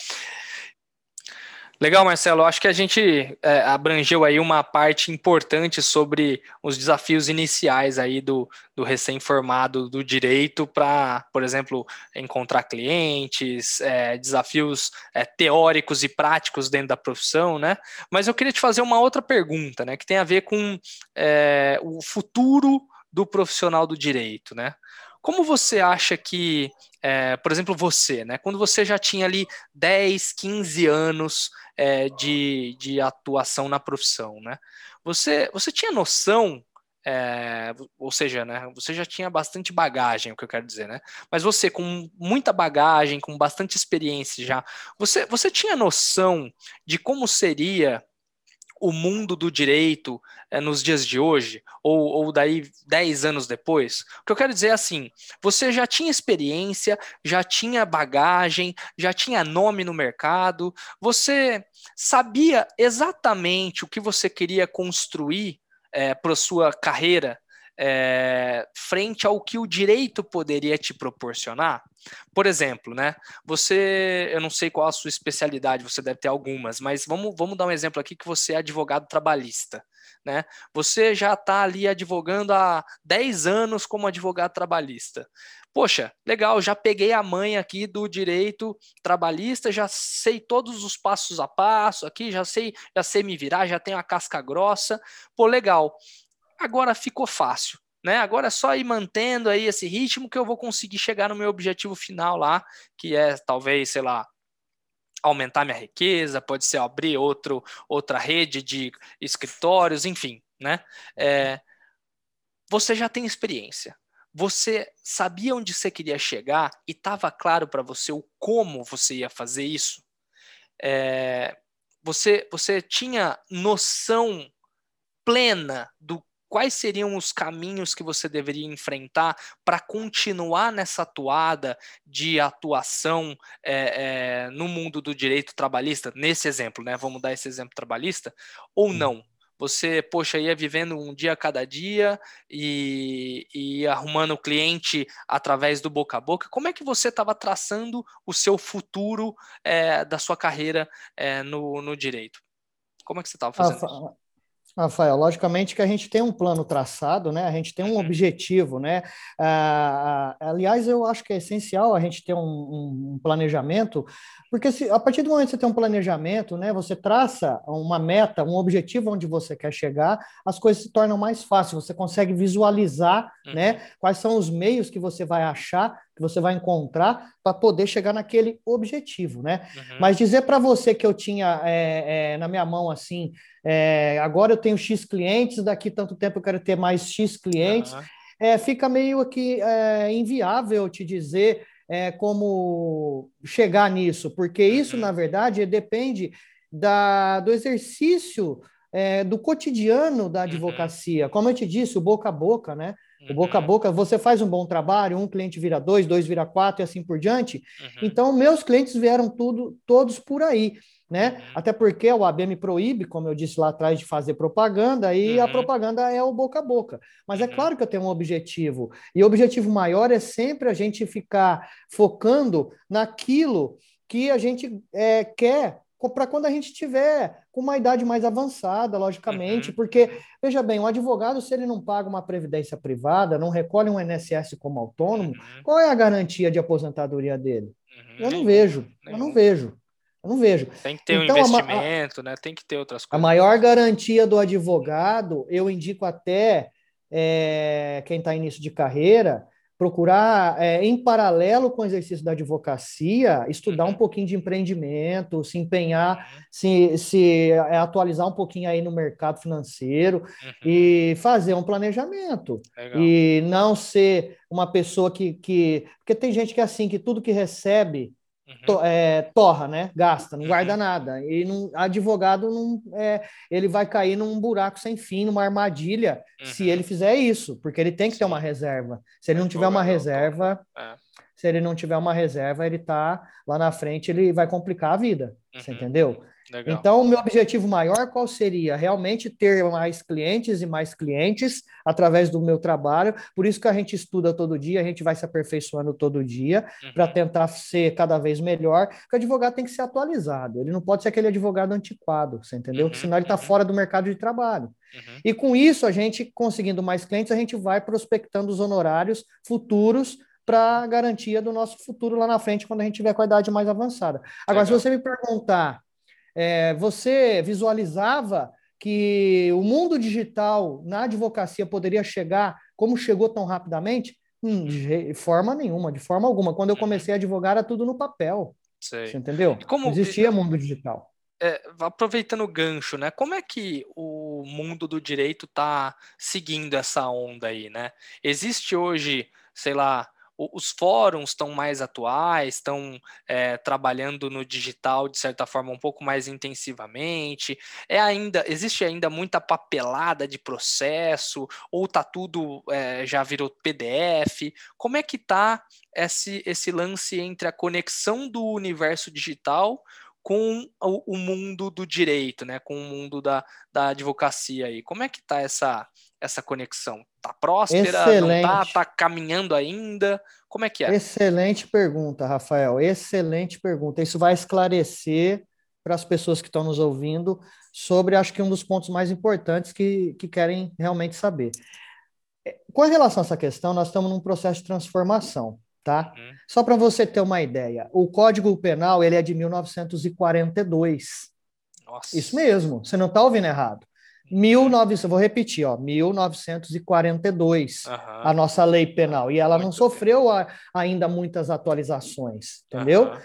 Legal, Marcelo. Acho que a gente é, abrangeu aí uma parte importante sobre os desafios iniciais aí do, do recém-formado do direito para, por exemplo, encontrar clientes, é, desafios é, teóricos e práticos dentro da profissão, né? Mas eu queria te fazer uma outra pergunta, né? Que tem a ver com é, o futuro do profissional do direito, né? Como você acha que, é, por exemplo, você, né? Quando você já tinha ali 10, 15 anos é, de, de atuação na profissão, né? Você, você tinha noção é, ou seja, né, você já tinha bastante bagagem, é o que eu quero dizer, né? Mas você, com muita bagagem, com bastante experiência já, você, você tinha noção de como seria o mundo do direito é, nos dias de hoje, ou, ou daí 10 anos depois? O que eu quero dizer é assim: você já tinha experiência, já tinha bagagem, já tinha nome no mercado, você sabia exatamente o que você queria construir é, para sua carreira é, frente ao que o direito poderia te proporcionar? Por exemplo, né? Você, eu não sei qual a sua especialidade, você deve ter algumas, mas vamos, vamos dar um exemplo aqui que você é advogado trabalhista, né? Você já está ali advogando há 10 anos como advogado trabalhista. Poxa, legal, já peguei a mãe aqui do direito trabalhista, já sei todos os passos a passo aqui, já sei, já sei me virar, já tenho a casca grossa. Pô, legal agora ficou fácil. Né? Agora é só ir mantendo aí esse ritmo que eu vou conseguir chegar no meu objetivo final lá, que é talvez, sei lá, aumentar minha riqueza, pode ser abrir outro, outra rede de escritórios, enfim, né? É, você já tem experiência. Você sabia onde você queria chegar e estava claro para você o como você ia fazer isso? É, você, você tinha noção plena do quais seriam os caminhos que você deveria enfrentar para continuar nessa atuada de atuação é, é, no mundo do direito trabalhista, nesse exemplo, né? Vamos dar esse exemplo trabalhista, ou não? Você, poxa, ia vivendo um dia a cada dia e, e arrumando cliente através do boca a boca. Como é que você estava traçando o seu futuro é, da sua carreira no, no direito? Como é que você estava fazendo ah, isso? Rafael, logicamente que a gente tem um plano traçado, né? A gente tem um uhum. objetivo, né? Ah, aliás, eu acho que é essencial a gente ter um, um, planejamento, porque se, a partir do momento que você tem um planejamento, né? Você traça uma meta, um objetivo onde você quer chegar, as coisas se tornam mais fáceis. Você consegue visualizar, uhum. né? Quais são os meios que você vai achar que você vai encontrar para poder chegar naquele objetivo, né? Uhum. Mas dizer para você que eu tinha é, é, na minha mão assim, é, agora eu tenho X clientes, daqui tanto tempo eu quero ter mais X clientes, uhum. fica meio que é, inviável te dizer é, como chegar nisso, porque isso, uhum. na verdade, depende da, do exercício é, do cotidiano da uhum. advocacia. Como eu te disse, o boca a boca, né? O boca a uhum. boca, você faz um bom trabalho, um cliente vira dois, dois vira quatro e assim por diante. Uhum. Então, meus clientes vieram tudo, todos por aí, né? Uhum. Até porque o AB me proíbe, como eu disse lá atrás, de fazer propaganda, e uhum. a propaganda é o boca a boca. Mas é uhum. claro que eu tenho um objetivo, e o objetivo maior é sempre a gente ficar focando naquilo que a gente é, quer para quando a gente tiver uma idade mais avançada, logicamente, uhum. porque, veja bem, um advogado, se ele não paga uma previdência privada, não recolhe um INSS como autônomo, uhum. qual é a garantia de aposentadoria dele? Uhum. Eu não vejo, eu não vejo. Eu não vejo. Tem que ter então, um investimento, a, né? Tem que ter outras coisas. A maior garantia do advogado, eu indico até é, quem está início de carreira, procurar, é, em paralelo com o exercício da advocacia, estudar uhum. um pouquinho de empreendimento, se empenhar, uhum. se, se é, atualizar um pouquinho aí no mercado financeiro uhum. e fazer um planejamento. Legal. E não ser uma pessoa que, que. Porque tem gente que é assim, que tudo que recebe Uhum. To, é, torra, né? Gasta, não uhum. guarda nada. E não, advogado não, é, ele vai cair num buraco sem fim, numa armadilha, uhum. se ele fizer isso, porque ele tem que ter uma reserva. Se ele não tiver uma reserva, é. se ele não tiver uma reserva, ele tá lá na frente, ele vai complicar a vida. Você uhum. entendeu? Legal. Então, o meu objetivo maior qual seria? Realmente ter mais clientes e mais clientes através do meu trabalho. Por isso que a gente estuda todo dia, a gente vai se aperfeiçoando todo dia uhum. para tentar ser cada vez melhor. Porque o advogado tem que ser atualizado, ele não pode ser aquele advogado antiquado, você entendeu? Uhum. Senão ele está uhum. fora do mercado de trabalho. Uhum. E com isso, a gente conseguindo mais clientes, a gente vai prospectando os honorários futuros para garantia do nosso futuro lá na frente, quando a gente tiver com a idade mais avançada. Agora, Legal. se você me perguntar é, você visualizava que o mundo digital na advocacia poderia chegar como chegou tão rapidamente? Hum, de forma nenhuma, de forma alguma. Quando eu uhum. comecei a advogar, era tudo no papel. Sei. Você entendeu? Como, Não existia mundo digital. É, aproveitando o gancho, né? Como é que o mundo do direito está seguindo essa onda aí, né? Existe hoje, sei lá, os fóruns estão mais atuais, estão é, trabalhando no digital de certa forma um pouco mais intensivamente. É ainda existe ainda muita papelada de processo ou tá tudo é, já virou PDF? Como é que tá esse esse lance entre a conexão do universo digital com o, o mundo do direito, né? Com o mundo da, da advocacia aí. Como é que tá essa essa conexão? Tá próspera? Excelente. Não tá? Tá caminhando ainda? Como é que é? Excelente pergunta, Rafael. Excelente pergunta. Isso vai esclarecer para as pessoas que estão nos ouvindo sobre, acho que um dos pontos mais importantes que, que querem realmente saber. É, com relação a essa questão, nós estamos num processo de transformação, tá? Uhum. Só para você ter uma ideia, o Código Penal ele é de 1942. Nossa. Isso mesmo, você não está ouvindo errado. 1900, vou repetir, ó, 1942, uhum. a nossa lei penal. E ela Muito não sofreu a, ainda muitas atualizações, entendeu? Uhum.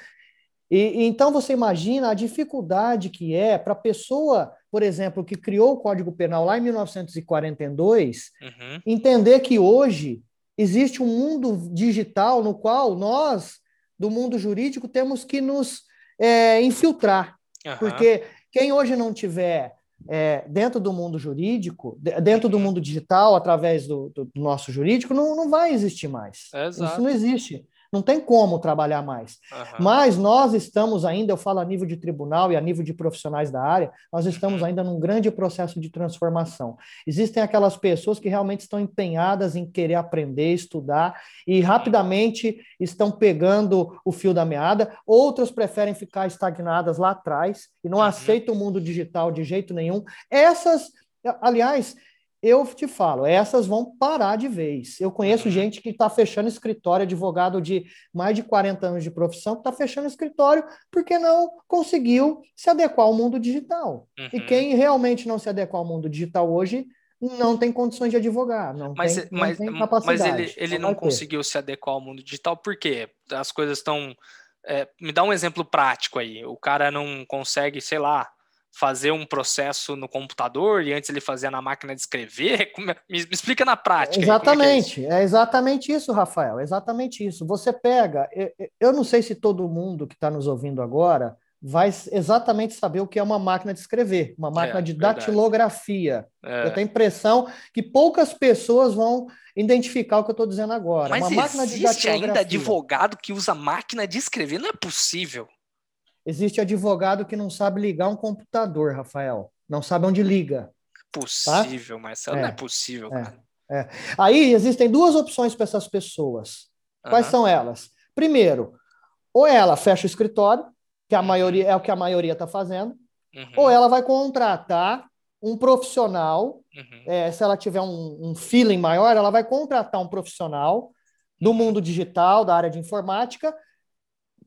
E, então você imagina a dificuldade que é para a pessoa, por exemplo, que criou o Código Penal lá em 1942, uhum. entender que hoje existe um mundo digital no qual nós, do mundo jurídico, temos que nos é, infiltrar. Porque quem hoje não tiver é, dentro do mundo jurídico, dentro do mundo digital, através do, do, nosso jurídico, não, não vai existir mais. Isso não existe. Não tem como trabalhar mais. Uhum. Mas nós estamos ainda, eu falo a nível de tribunal e a nível de profissionais da área, nós estamos uhum. ainda num grande processo de transformação. Existem aquelas pessoas que realmente estão empenhadas em querer aprender, estudar e uhum. rapidamente estão pegando o fio da meada. Outras preferem ficar estagnadas lá atrás e não uhum. aceitam o mundo digital de jeito nenhum. Essas, aliás, eu te falo, essas vão parar de vez. Eu conheço uhum. gente que está fechando escritório, advogado de mais de 40 anos de profissão, que está fechando escritório porque não conseguiu se adequar ao mundo digital. Uhum. E quem realmente não se adequar ao mundo digital hoje não tem condições de advogar, não mas, tem, mas, não tem capacidade. Mas ele, ele não, não conseguiu se adequar ao mundo digital por quê? As coisas estão... É, me dá um exemplo prático aí. O cara não consegue, sei lá, fazer um processo no computador e antes ele fazia na máquina de escrever? *laughs* É, me, explica na prática. Exatamente, é, é, exatamente isso, Rafael, exatamente isso. Você pega, eu, não sei se todo mundo que está nos ouvindo agora vai exatamente saber o que é uma máquina de escrever, uma máquina é, de datilografia. É. Eu tenho a impressão que poucas pessoas vão identificar o que eu estou dizendo agora. Mas uma máquina existe ainda advogado que usa máquina de escrever? Não é possível. Existe advogado que não sabe ligar um computador, Rafael. Não sabe onde liga. Possível, tá? Marcelo, é, não é possível, é, cara. É. Aí existem duas opções para essas pessoas. Quais uhum. são elas? Primeiro, ou ela fecha o escritório, que a uhum. maioria é o que a maioria está fazendo, uhum. ou ela vai contratar um profissional. Uhum. É, se ela tiver um, um feeling maior, ela vai contratar um profissional do uhum. mundo digital, da área de informática,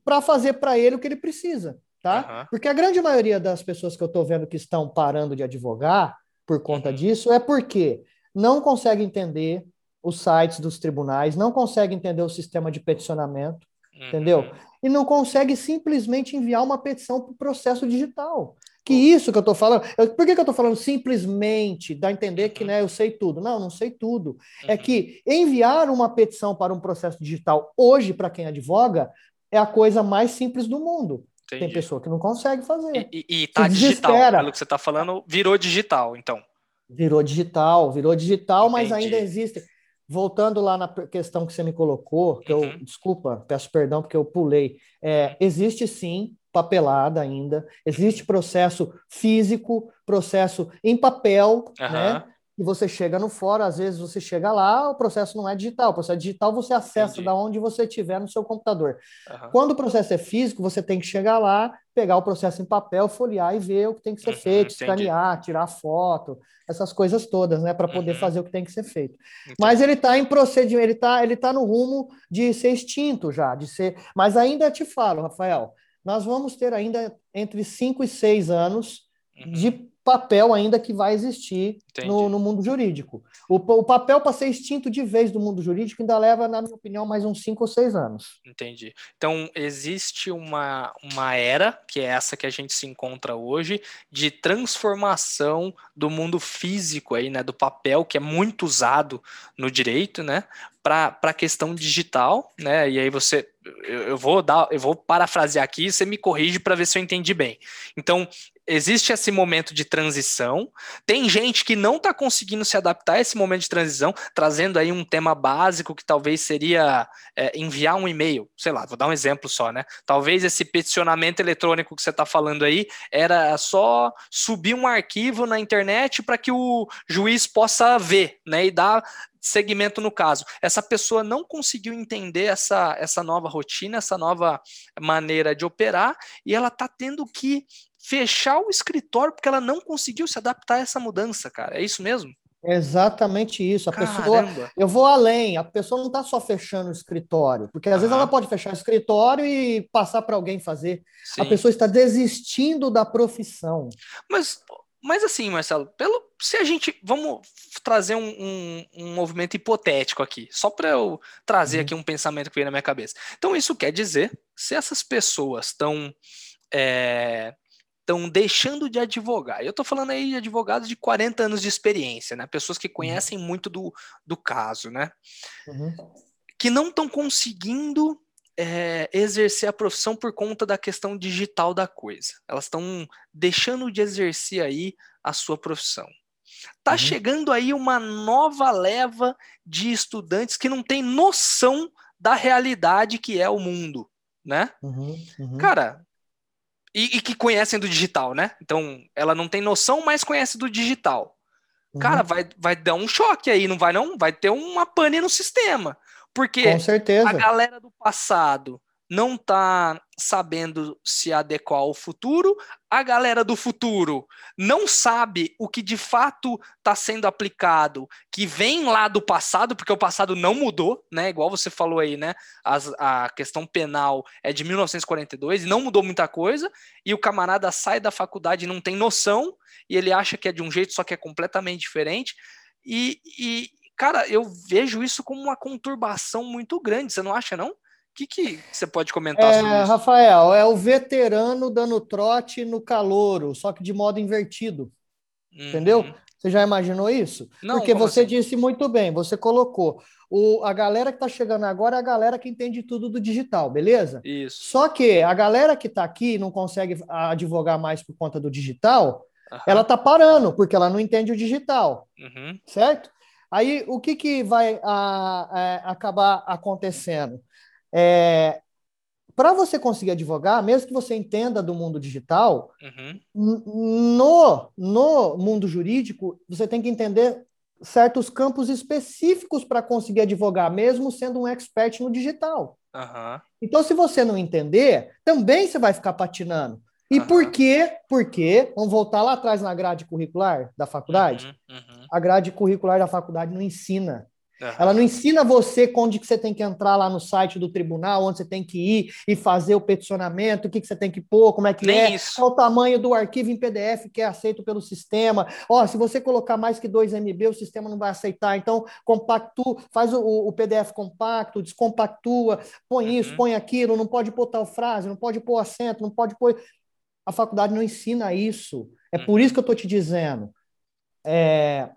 para fazer para ele o que ele precisa, tá? Uhum. Porque a grande maioria das pessoas que eu estou vendo que estão parando de advogar por conta uhum. disso é porque não consegue entender os sites dos tribunais, não consegue entender o sistema de peticionamento, uhum. entendeu? E não consegue simplesmente enviar uma petição para o processo digital. Que isso que eu estou falando. Eu, por que, que eu estou falando simplesmente? Dá a entender que uhum. né, eu sei tudo. Não, não sei tudo. É uhum. É que enviar uma petição para um processo digital hoje, para quem advoga, é a coisa mais simples do mundo. Entendi. Tem pessoa que não consegue fazer. E, e, e tá digital, pelo que você está falando, virou digital, então. Virou digital, virou digital, Entendi. mas ainda existe. Voltando lá na questão que você me colocou, que uhum. eu, desculpa, peço perdão porque eu pulei. É, existe sim papelada ainda, existe processo físico, processo em papel, uhum. né? E você chega no fórum, às vezes você chega lá, o processo não é digital. O processo digital você acessa Entendi. da onde você estiver no seu computador. Uhum. Quando o processo é físico, você tem que chegar lá, pegar o processo em papel, folhear e ver o que tem que ser uhum, feito, escanear, tirar foto, essas coisas todas, né, para poder uhum. fazer o que tem que ser feito. Entendi. Mas ele está em procedimento, ele está ele tá no rumo de ser extinto já, de ser. Mas ainda te falo, Rafael, nós vamos ter ainda entre 5 e 6 anos de uhum papel ainda que vai existir no, no, mundo jurídico. O, o papel para ser extinto de vez do mundo jurídico ainda leva, na minha opinião, mais uns cinco ou seis anos. Entendi. Então, existe uma, uma era, que é essa que a gente se encontra hoje, de transformação do mundo físico aí, né, do papel, que é muito usado no direito, né, para a questão digital, né? E aí você eu, eu, vou dar, eu vou parafrasear aqui, você me corrige para ver se eu entendi bem. Então, existe esse momento de transição. Tem gente que não está conseguindo se adaptar a esse momento de transição, trazendo aí um tema básico que talvez seria é, enviar um e-mail. Sei lá, vou dar um exemplo só, né? Talvez esse peticionamento eletrônico que você está falando aí era só subir um arquivo na internet para que o juiz possa ver, né? E dar segmento no caso. Essa pessoa não conseguiu entender essa, essa nova rotina, essa nova maneira de operar, e ela está tendo que fechar o escritório porque ela não conseguiu se adaptar a essa mudança, cara. É isso mesmo? Exatamente isso. A Caramba. pessoa, eu vou além. A pessoa não está só fechando o escritório, porque às vezes ela pode fechar o escritório e passar para alguém fazer. Sim. A pessoa está desistindo da profissão. Mas, mas assim, Marcelo, pelo se a gente vamos trazer um, um, um movimento hipotético aqui, só para eu trazer uhum. aqui um pensamento que veio na minha cabeça. Então isso quer dizer, se essas pessoas estão é, estão deixando de advogar. Eu estou falando aí de advogados de 40 anos de experiência, né? Pessoas que uhum. conhecem muito do, do caso, né? Uhum. Que não estão conseguindo é, exercer a profissão por conta da questão digital da coisa. Elas estão deixando de exercer aí a sua profissão. Tá uhum. chegando aí uma nova leva de estudantes que não tem noção da realidade que é o mundo, né? Uhum, uhum. Cara, e, e, que conhecem do digital, né? Então, ela não tem noção, mas conhece do digital. Uhum. Cara, vai, vai dar um choque aí, não vai não? Vai ter uma pane no sistema. Porque a galera do passado não está sabendo se adequar ao futuro, a galera do futuro não sabe o que de fato está sendo aplicado, que vem lá do passado, porque o passado não mudou, né? Igual você falou aí, né? As, a questão penal é de 1942 e não mudou muita coisa, e o camarada sai da faculdade e não tem noção, e ele acha que é de um jeito, só que é completamente diferente. E, e cara, eu vejo isso como uma conturbação muito grande, você não acha, não? Que, que você pode comentar é, sobre isso? Rafael, é o veterano dando trote no calouro, só que de modo invertido. Uhum. Entendeu? Você já imaginou isso? Não, Porque você assim? disse muito bem, você colocou. O, a galera que está chegando agora é a galera que entende tudo do digital, beleza? Isso. Só que a galera que está aqui e não consegue advogar mais por conta do digital, uhum. ela está parando, porque ela não entende o digital. Uhum. Certo? Aí o que, que vai a, a, acabar acontecendo? É, para você conseguir advogar, mesmo que você entenda do mundo digital, uhum. no, no mundo jurídico, você tem que entender certos campos específicos para conseguir advogar, mesmo sendo um expert no digital. Uhum. Então, se você não entender, também você vai ficar patinando. E uhum. por quê? Porque, vamos voltar lá atrás na grade curricular da faculdade? Uhum. uhum. A grade curricular da faculdade não ensina Uhum. Ela não ensina você onde que você tem que entrar lá no site do tribunal, onde você tem que ir e fazer o peticionamento, o que, que você tem que pôr, como é que Nem é, isso. qual o tamanho do arquivo em PDF que é aceito pelo sistema. Ó, se você colocar mais que 2 MB, o sistema não vai aceitar. Então, compactua, faz o, o PDF compacto, descompactua, põe uhum. isso, põe aquilo, não pode pôr tal frase, não pode pôr acento, não pode pôr. A faculdade não ensina isso. É uhum. por isso que eu estou te dizendo. É,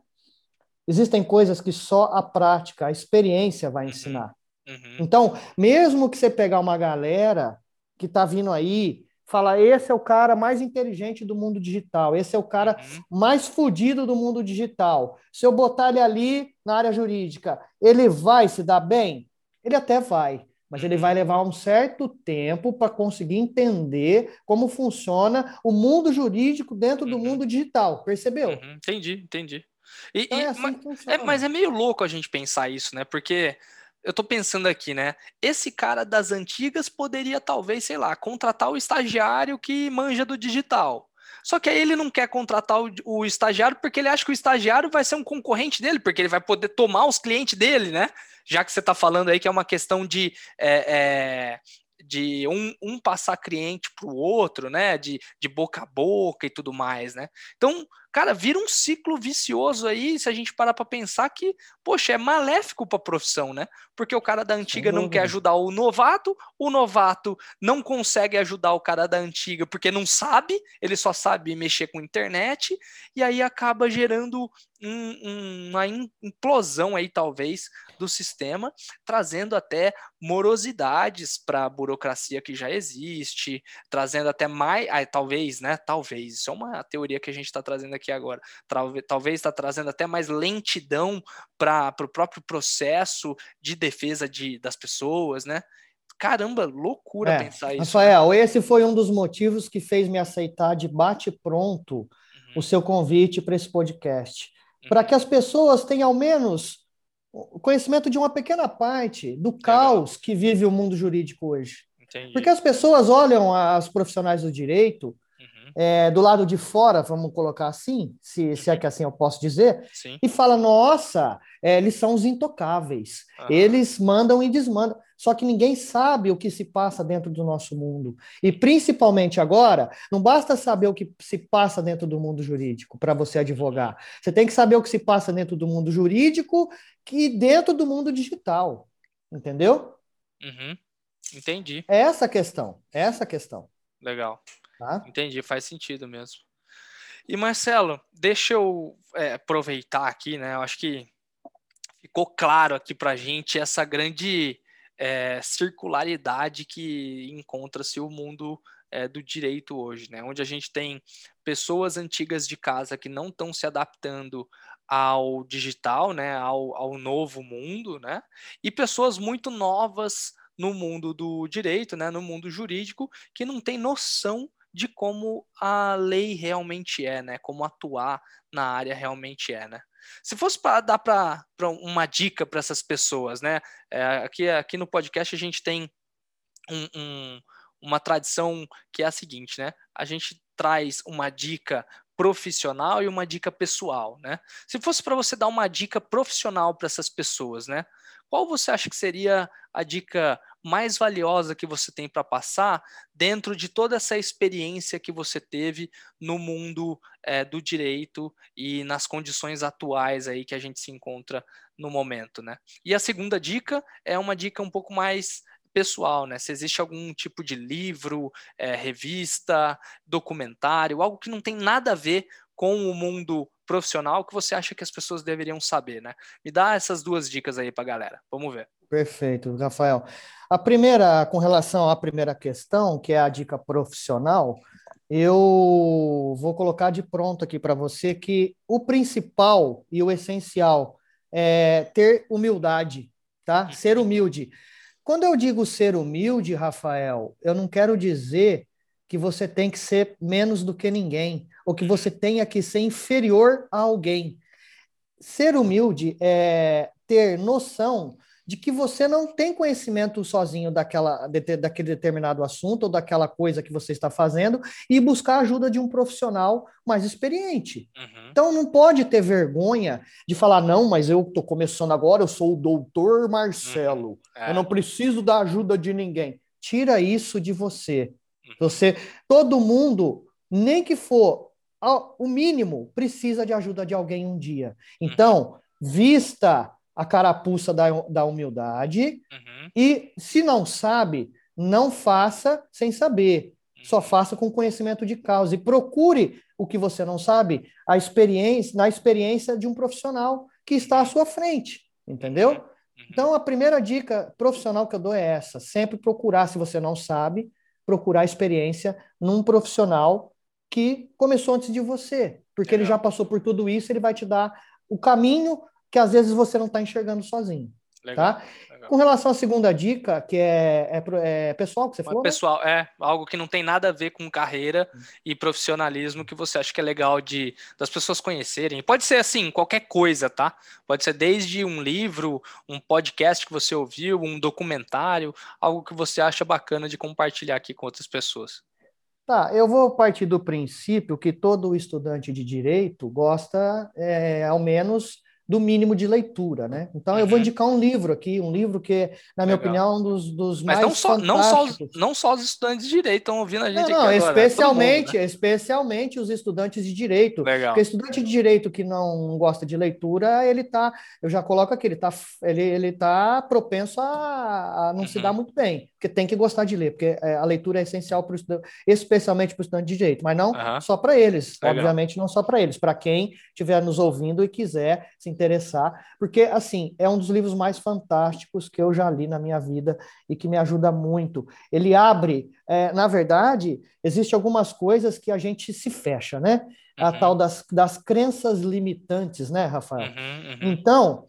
Existem coisas que só a prática, a experiência vai uhum. ensinar. Uhum. Então, mesmo que você pegar uma galera que está vindo aí, falar esse é o cara mais inteligente do mundo digital, esse é o cara uhum. mais fodido do mundo digital. Se eu botar ele ali na área jurídica, ele vai se dar bem? Ele até vai, mas ele vai uhum. levar um certo tempo para conseguir entender como funciona o mundo jurídico dentro do uhum. mundo digital. Percebeu? Entendi, entendi. E, então é assim mas, é, mas é meio louco a gente pensar isso, né? Porque eu tô pensando aqui, né? Esse cara das antigas poderia, talvez, sei lá, contratar o estagiário que manja do digital. Só que aí ele não quer contratar o, o, estagiário porque ele acha que o estagiário vai ser um concorrente dele, porque ele vai poder tomar os clientes dele, né? Já que você está falando aí que é uma questão de é, é, de um, um passar cliente para o outro, né? De, de boca a boca e tudo mais, né? Então, cara, vira um ciclo vicioso aí, se a gente parar para pensar que, poxa, é maléfico para a profissão, né? Porque o cara da antiga não quer ajudar o novato, o novato não consegue ajudar o cara da antiga porque não sabe, ele só sabe mexer com internet, e aí acaba gerando um, um, uma implosão aí, talvez, do sistema, trazendo até morosidades para a burocracia que já existe, trazendo até mais, ah, talvez, né? Talvez, isso é uma teoria que a gente está trazendo aqui agora. Talvez está trazendo até mais lentidão para o próprio processo de defesa de, das pessoas, né? Caramba, loucura é, pensar isso. Rafael, esse foi um dos motivos que fez me aceitar de bate-pronto uhum. o seu convite para esse podcast. Uhum. Para que as pessoas tenham ao menos conhecimento de uma pequena parte do caos que vive o mundo jurídico hoje. Entendi. Porque as pessoas olham as profissionais do direito é, do lado de fora, vamos colocar assim, se, se é que assim eu posso dizer, Sim. e fala: nossa, é, eles são os intocáveis, eles mandam e desmandam. Só que ninguém sabe o que se passa dentro do nosso mundo. E principalmente agora, não basta saber o que se passa dentro do mundo jurídico para você advogar. Você tem que saber o que se passa dentro do mundo jurídico e dentro do mundo digital. Entendeu? Uhum. Entendi. É essa a questão. É essa a questão. Legal. Tá? Entendi, faz sentido mesmo. E Marcelo, deixa eu é, aproveitar aqui, né? Eu acho que ficou claro aqui para gente essa grande é, circularidade que encontra-se o mundo é, do direito hoje, né? Onde a gente tem pessoas antigas de casa que não estão se adaptando ao digital, né? Ao, ao novo mundo, né? E pessoas muito novas no mundo do direito, né? No mundo jurídico que não tem noção de como a lei realmente é, né? Como atuar na área realmente é, né? Se fosse para dar para uma dica para essas pessoas, né? É, aqui, aqui no podcast a gente tem um, um, uma tradição que é a seguinte, né? A gente traz uma dica profissional e uma dica pessoal, né? Se fosse para você dar uma dica profissional para essas pessoas, né? Qual você acha que seria a dica mais valiosa que você tem para passar dentro de toda essa experiência que você teve no mundo é, do direito e nas condições atuais aí que a gente se encontra no momento, né? E a segunda dica é uma dica um pouco mais pessoal, né? Se existe algum tipo de livro, é, revista, documentário, algo que não tem nada a ver com o mundo profissional que você acha que as pessoas deveriam saber, né? Me dá essas duas dicas aí para galera. Vamos ver. Perfeito, Rafael. A primeira, com relação à primeira questão, que é a dica profissional, eu vou colocar de pronto aqui para você que o principal e o essencial é ter humildade, tá? Ser humilde. Quando eu digo ser humilde, Rafael, eu não quero dizer que você tem que ser menos do que ninguém, ou que você tenha que ser inferior a alguém. Ser humilde é ter noção de que você não tem conhecimento sozinho daquela, de, daquele determinado assunto ou daquela coisa que você está fazendo e buscar a ajuda de um profissional mais experiente. Uhum. Então não pode ter vergonha de falar, não, mas eu estou começando agora, eu sou o doutor Marcelo, uhum. é. eu não preciso da ajuda de ninguém. Tira isso de você. Uhum. Você, todo mundo, nem que for o mínimo, precisa de ajuda de alguém um dia. Uhum. Então, vista a carapuça da, da humildade uhum. e, se não sabe, não faça sem saber. Uhum. Só faça com conhecimento de causa e procure o que você não sabe, a experiência, na experiência de um profissional que está à sua frente, entendeu? Uhum. uhum. Então, a primeira dica profissional que eu dou é essa: sempre procurar, se você não sabe, procurar experiência num profissional que começou antes de você, porque ele já passou por tudo isso, ele vai te dar o caminho que às vezes você não está enxergando sozinho. Legal, tá? Legal. Com relação à segunda dica, que é, é, é pessoal que você falou? Né? Pessoal, né? é algo que não tem nada a ver com carreira e profissionalismo que você acha que é legal de das pessoas conhecerem. Pode ser assim, qualquer coisa, tá? Pode ser desde um livro, um podcast que você ouviu, um documentário, algo que você acha bacana de compartilhar aqui com outras pessoas. Tá, eu vou partir do princípio que todo estudante de direito gosta, é, ao menos, do mínimo de leitura, né? Então uhum. eu vou uhum. indicar um livro aqui, um livro que, na minha Legal. opinião, é um dos, dos Mas mais não só, não só, não só os estudantes de direito estão ouvindo a gente não, não, especialmente, mundo, né? especialmente os estudantes de direito. Legal. Porque estudante de direito que não gosta de leitura, ele tá, eu já coloco aqui, ele tá, ele, ele tá propenso a, a não uhum. se dar muito bem, porque tem que gostar de ler, porque é, a leitura é essencial para especialmente para o estudante de direito, mas não uhum. só para eles, Legal. obviamente não só para eles, para quem estiver nos ouvindo e quiser se interessar, porque, assim, é um dos livros mais fantásticos que eu já li na minha vida e que me ajuda muito. Ele abre, é, na verdade, existe algumas coisas que a gente se fecha, né? Uhum. A tal das, das crenças limitantes, né, Rafael? Uhum, uhum. Então,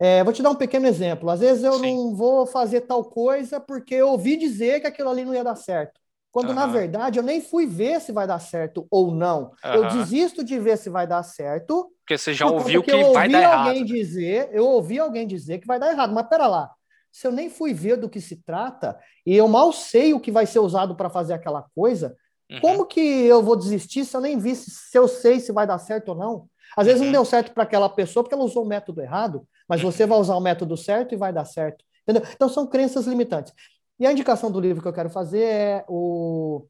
é, vou te dar um pequeno exemplo. Às vezes eu Sim. não vou fazer tal coisa porque eu ouvi dizer que aquilo ali não ia dar certo. Quando, uhum. na verdade, eu nem fui ver se vai dar certo ou não. Uhum. Eu desisto de ver se vai dar certo. Porque você já ouviu que vai dar errado. Alguém dizer, eu ouvi alguém dizer que vai dar errado. Mas pera lá, se eu nem fui ver do que se trata e eu mal sei o que vai ser usado para fazer aquela coisa, uhum. como que eu vou desistir se eu nem vi se, se, eu sei se vai dar certo ou não? Às vezes não uhum. deu certo para aquela pessoa porque ela usou o método errado, mas você vai usar o método certo e vai dar certo. Entendeu? Então são crenças limitantes. E a indicação do livro que eu quero fazer é o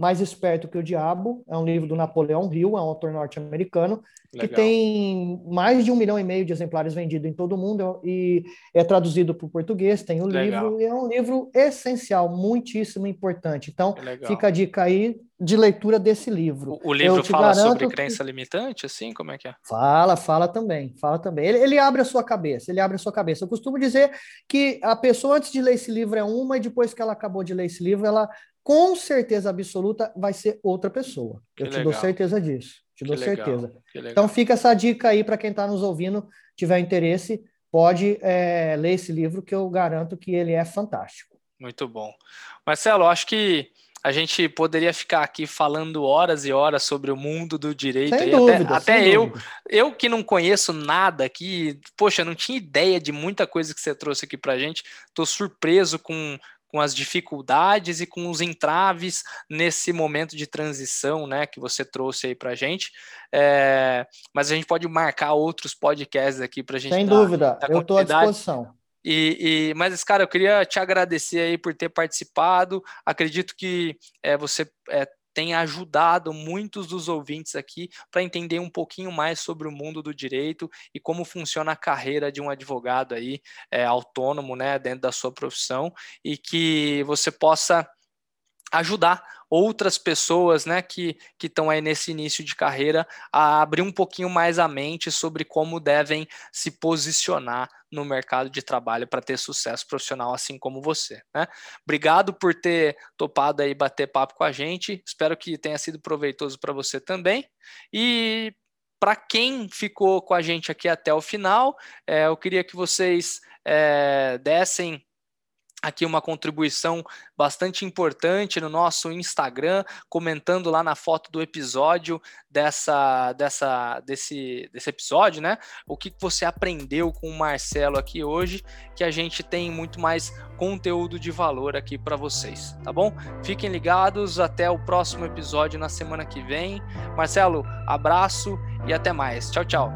mais Esperto que o Diabo, é um livro do Napoleão Hill, é um autor norte-americano, que tem mais de um milhão e meio de exemplares vendidos em todo o mundo e é traduzido para o português, tem o Legal. livro, e é um livro essencial, muitíssimo importante. Então, fica a dica aí de leitura desse livro. O, o livro fala sobre crença que... limitante, assim? Como é que é? Fala, fala também, fala também. Ele, ele abre a sua cabeça, ele abre a sua cabeça. Eu costumo dizer que a pessoa, antes de ler esse livro, é uma, e depois que ela acabou de ler esse livro, ela com certeza absoluta vai ser outra pessoa. Eu te dou certeza disso. Te dou certeza. Então fica essa dica aí para quem está nos ouvindo, tiver interesse, pode é, ler esse livro que eu garanto que ele é fantástico. Muito bom. Marcelo, acho que a gente poderia ficar aqui falando horas e horas sobre o mundo do direito. Sem dúvida, até, até eu, dúvida. eu que não conheço nada aqui, poxa, não tinha ideia de muita coisa que você trouxe aqui para gente. Estou surpreso com, com as dificuldades e com os entraves nesse momento de transição, né, que você trouxe aí para a gente. É, mas a gente pode marcar outros podcasts aqui para a gente. Sem dar, dúvida, dar eu estou à disposição. E, e, mas, cara, eu queria te agradecer aí por ter participado. Acredito que é, você é, tem ajudado muitos dos ouvintes aqui para entender um pouquinho mais sobre o mundo do direito e como funciona a carreira de um advogado aí é, autônomo, né, dentro da sua profissão e que você possa ajudar outras pessoas, né, que estão aí nesse início de carreira a abrir um pouquinho mais a mente sobre como devem se posicionar no mercado de trabalho para ter sucesso profissional, assim como você, né? Obrigado por ter topado aí bater papo com a gente. Espero que tenha sido proveitoso para você também. E para quem ficou com a gente aqui até o final, é, eu queria que vocês é, dessem aqui uma contribuição bastante importante no nosso Instagram, comentando lá na foto do episódio dessa, dessa desse, desse episódio, né? O que você aprendeu com o Marcelo aqui hoje, que a gente tem muito mais conteúdo de valor aqui para vocês, tá bom? Fiquem ligados, até o próximo episódio na semana que vem. Marcelo, abraço e até mais. Tchau, tchau.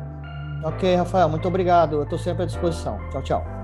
Ok, Rafael, muito obrigado. Eu estou sempre à disposição. Tchau, tchau.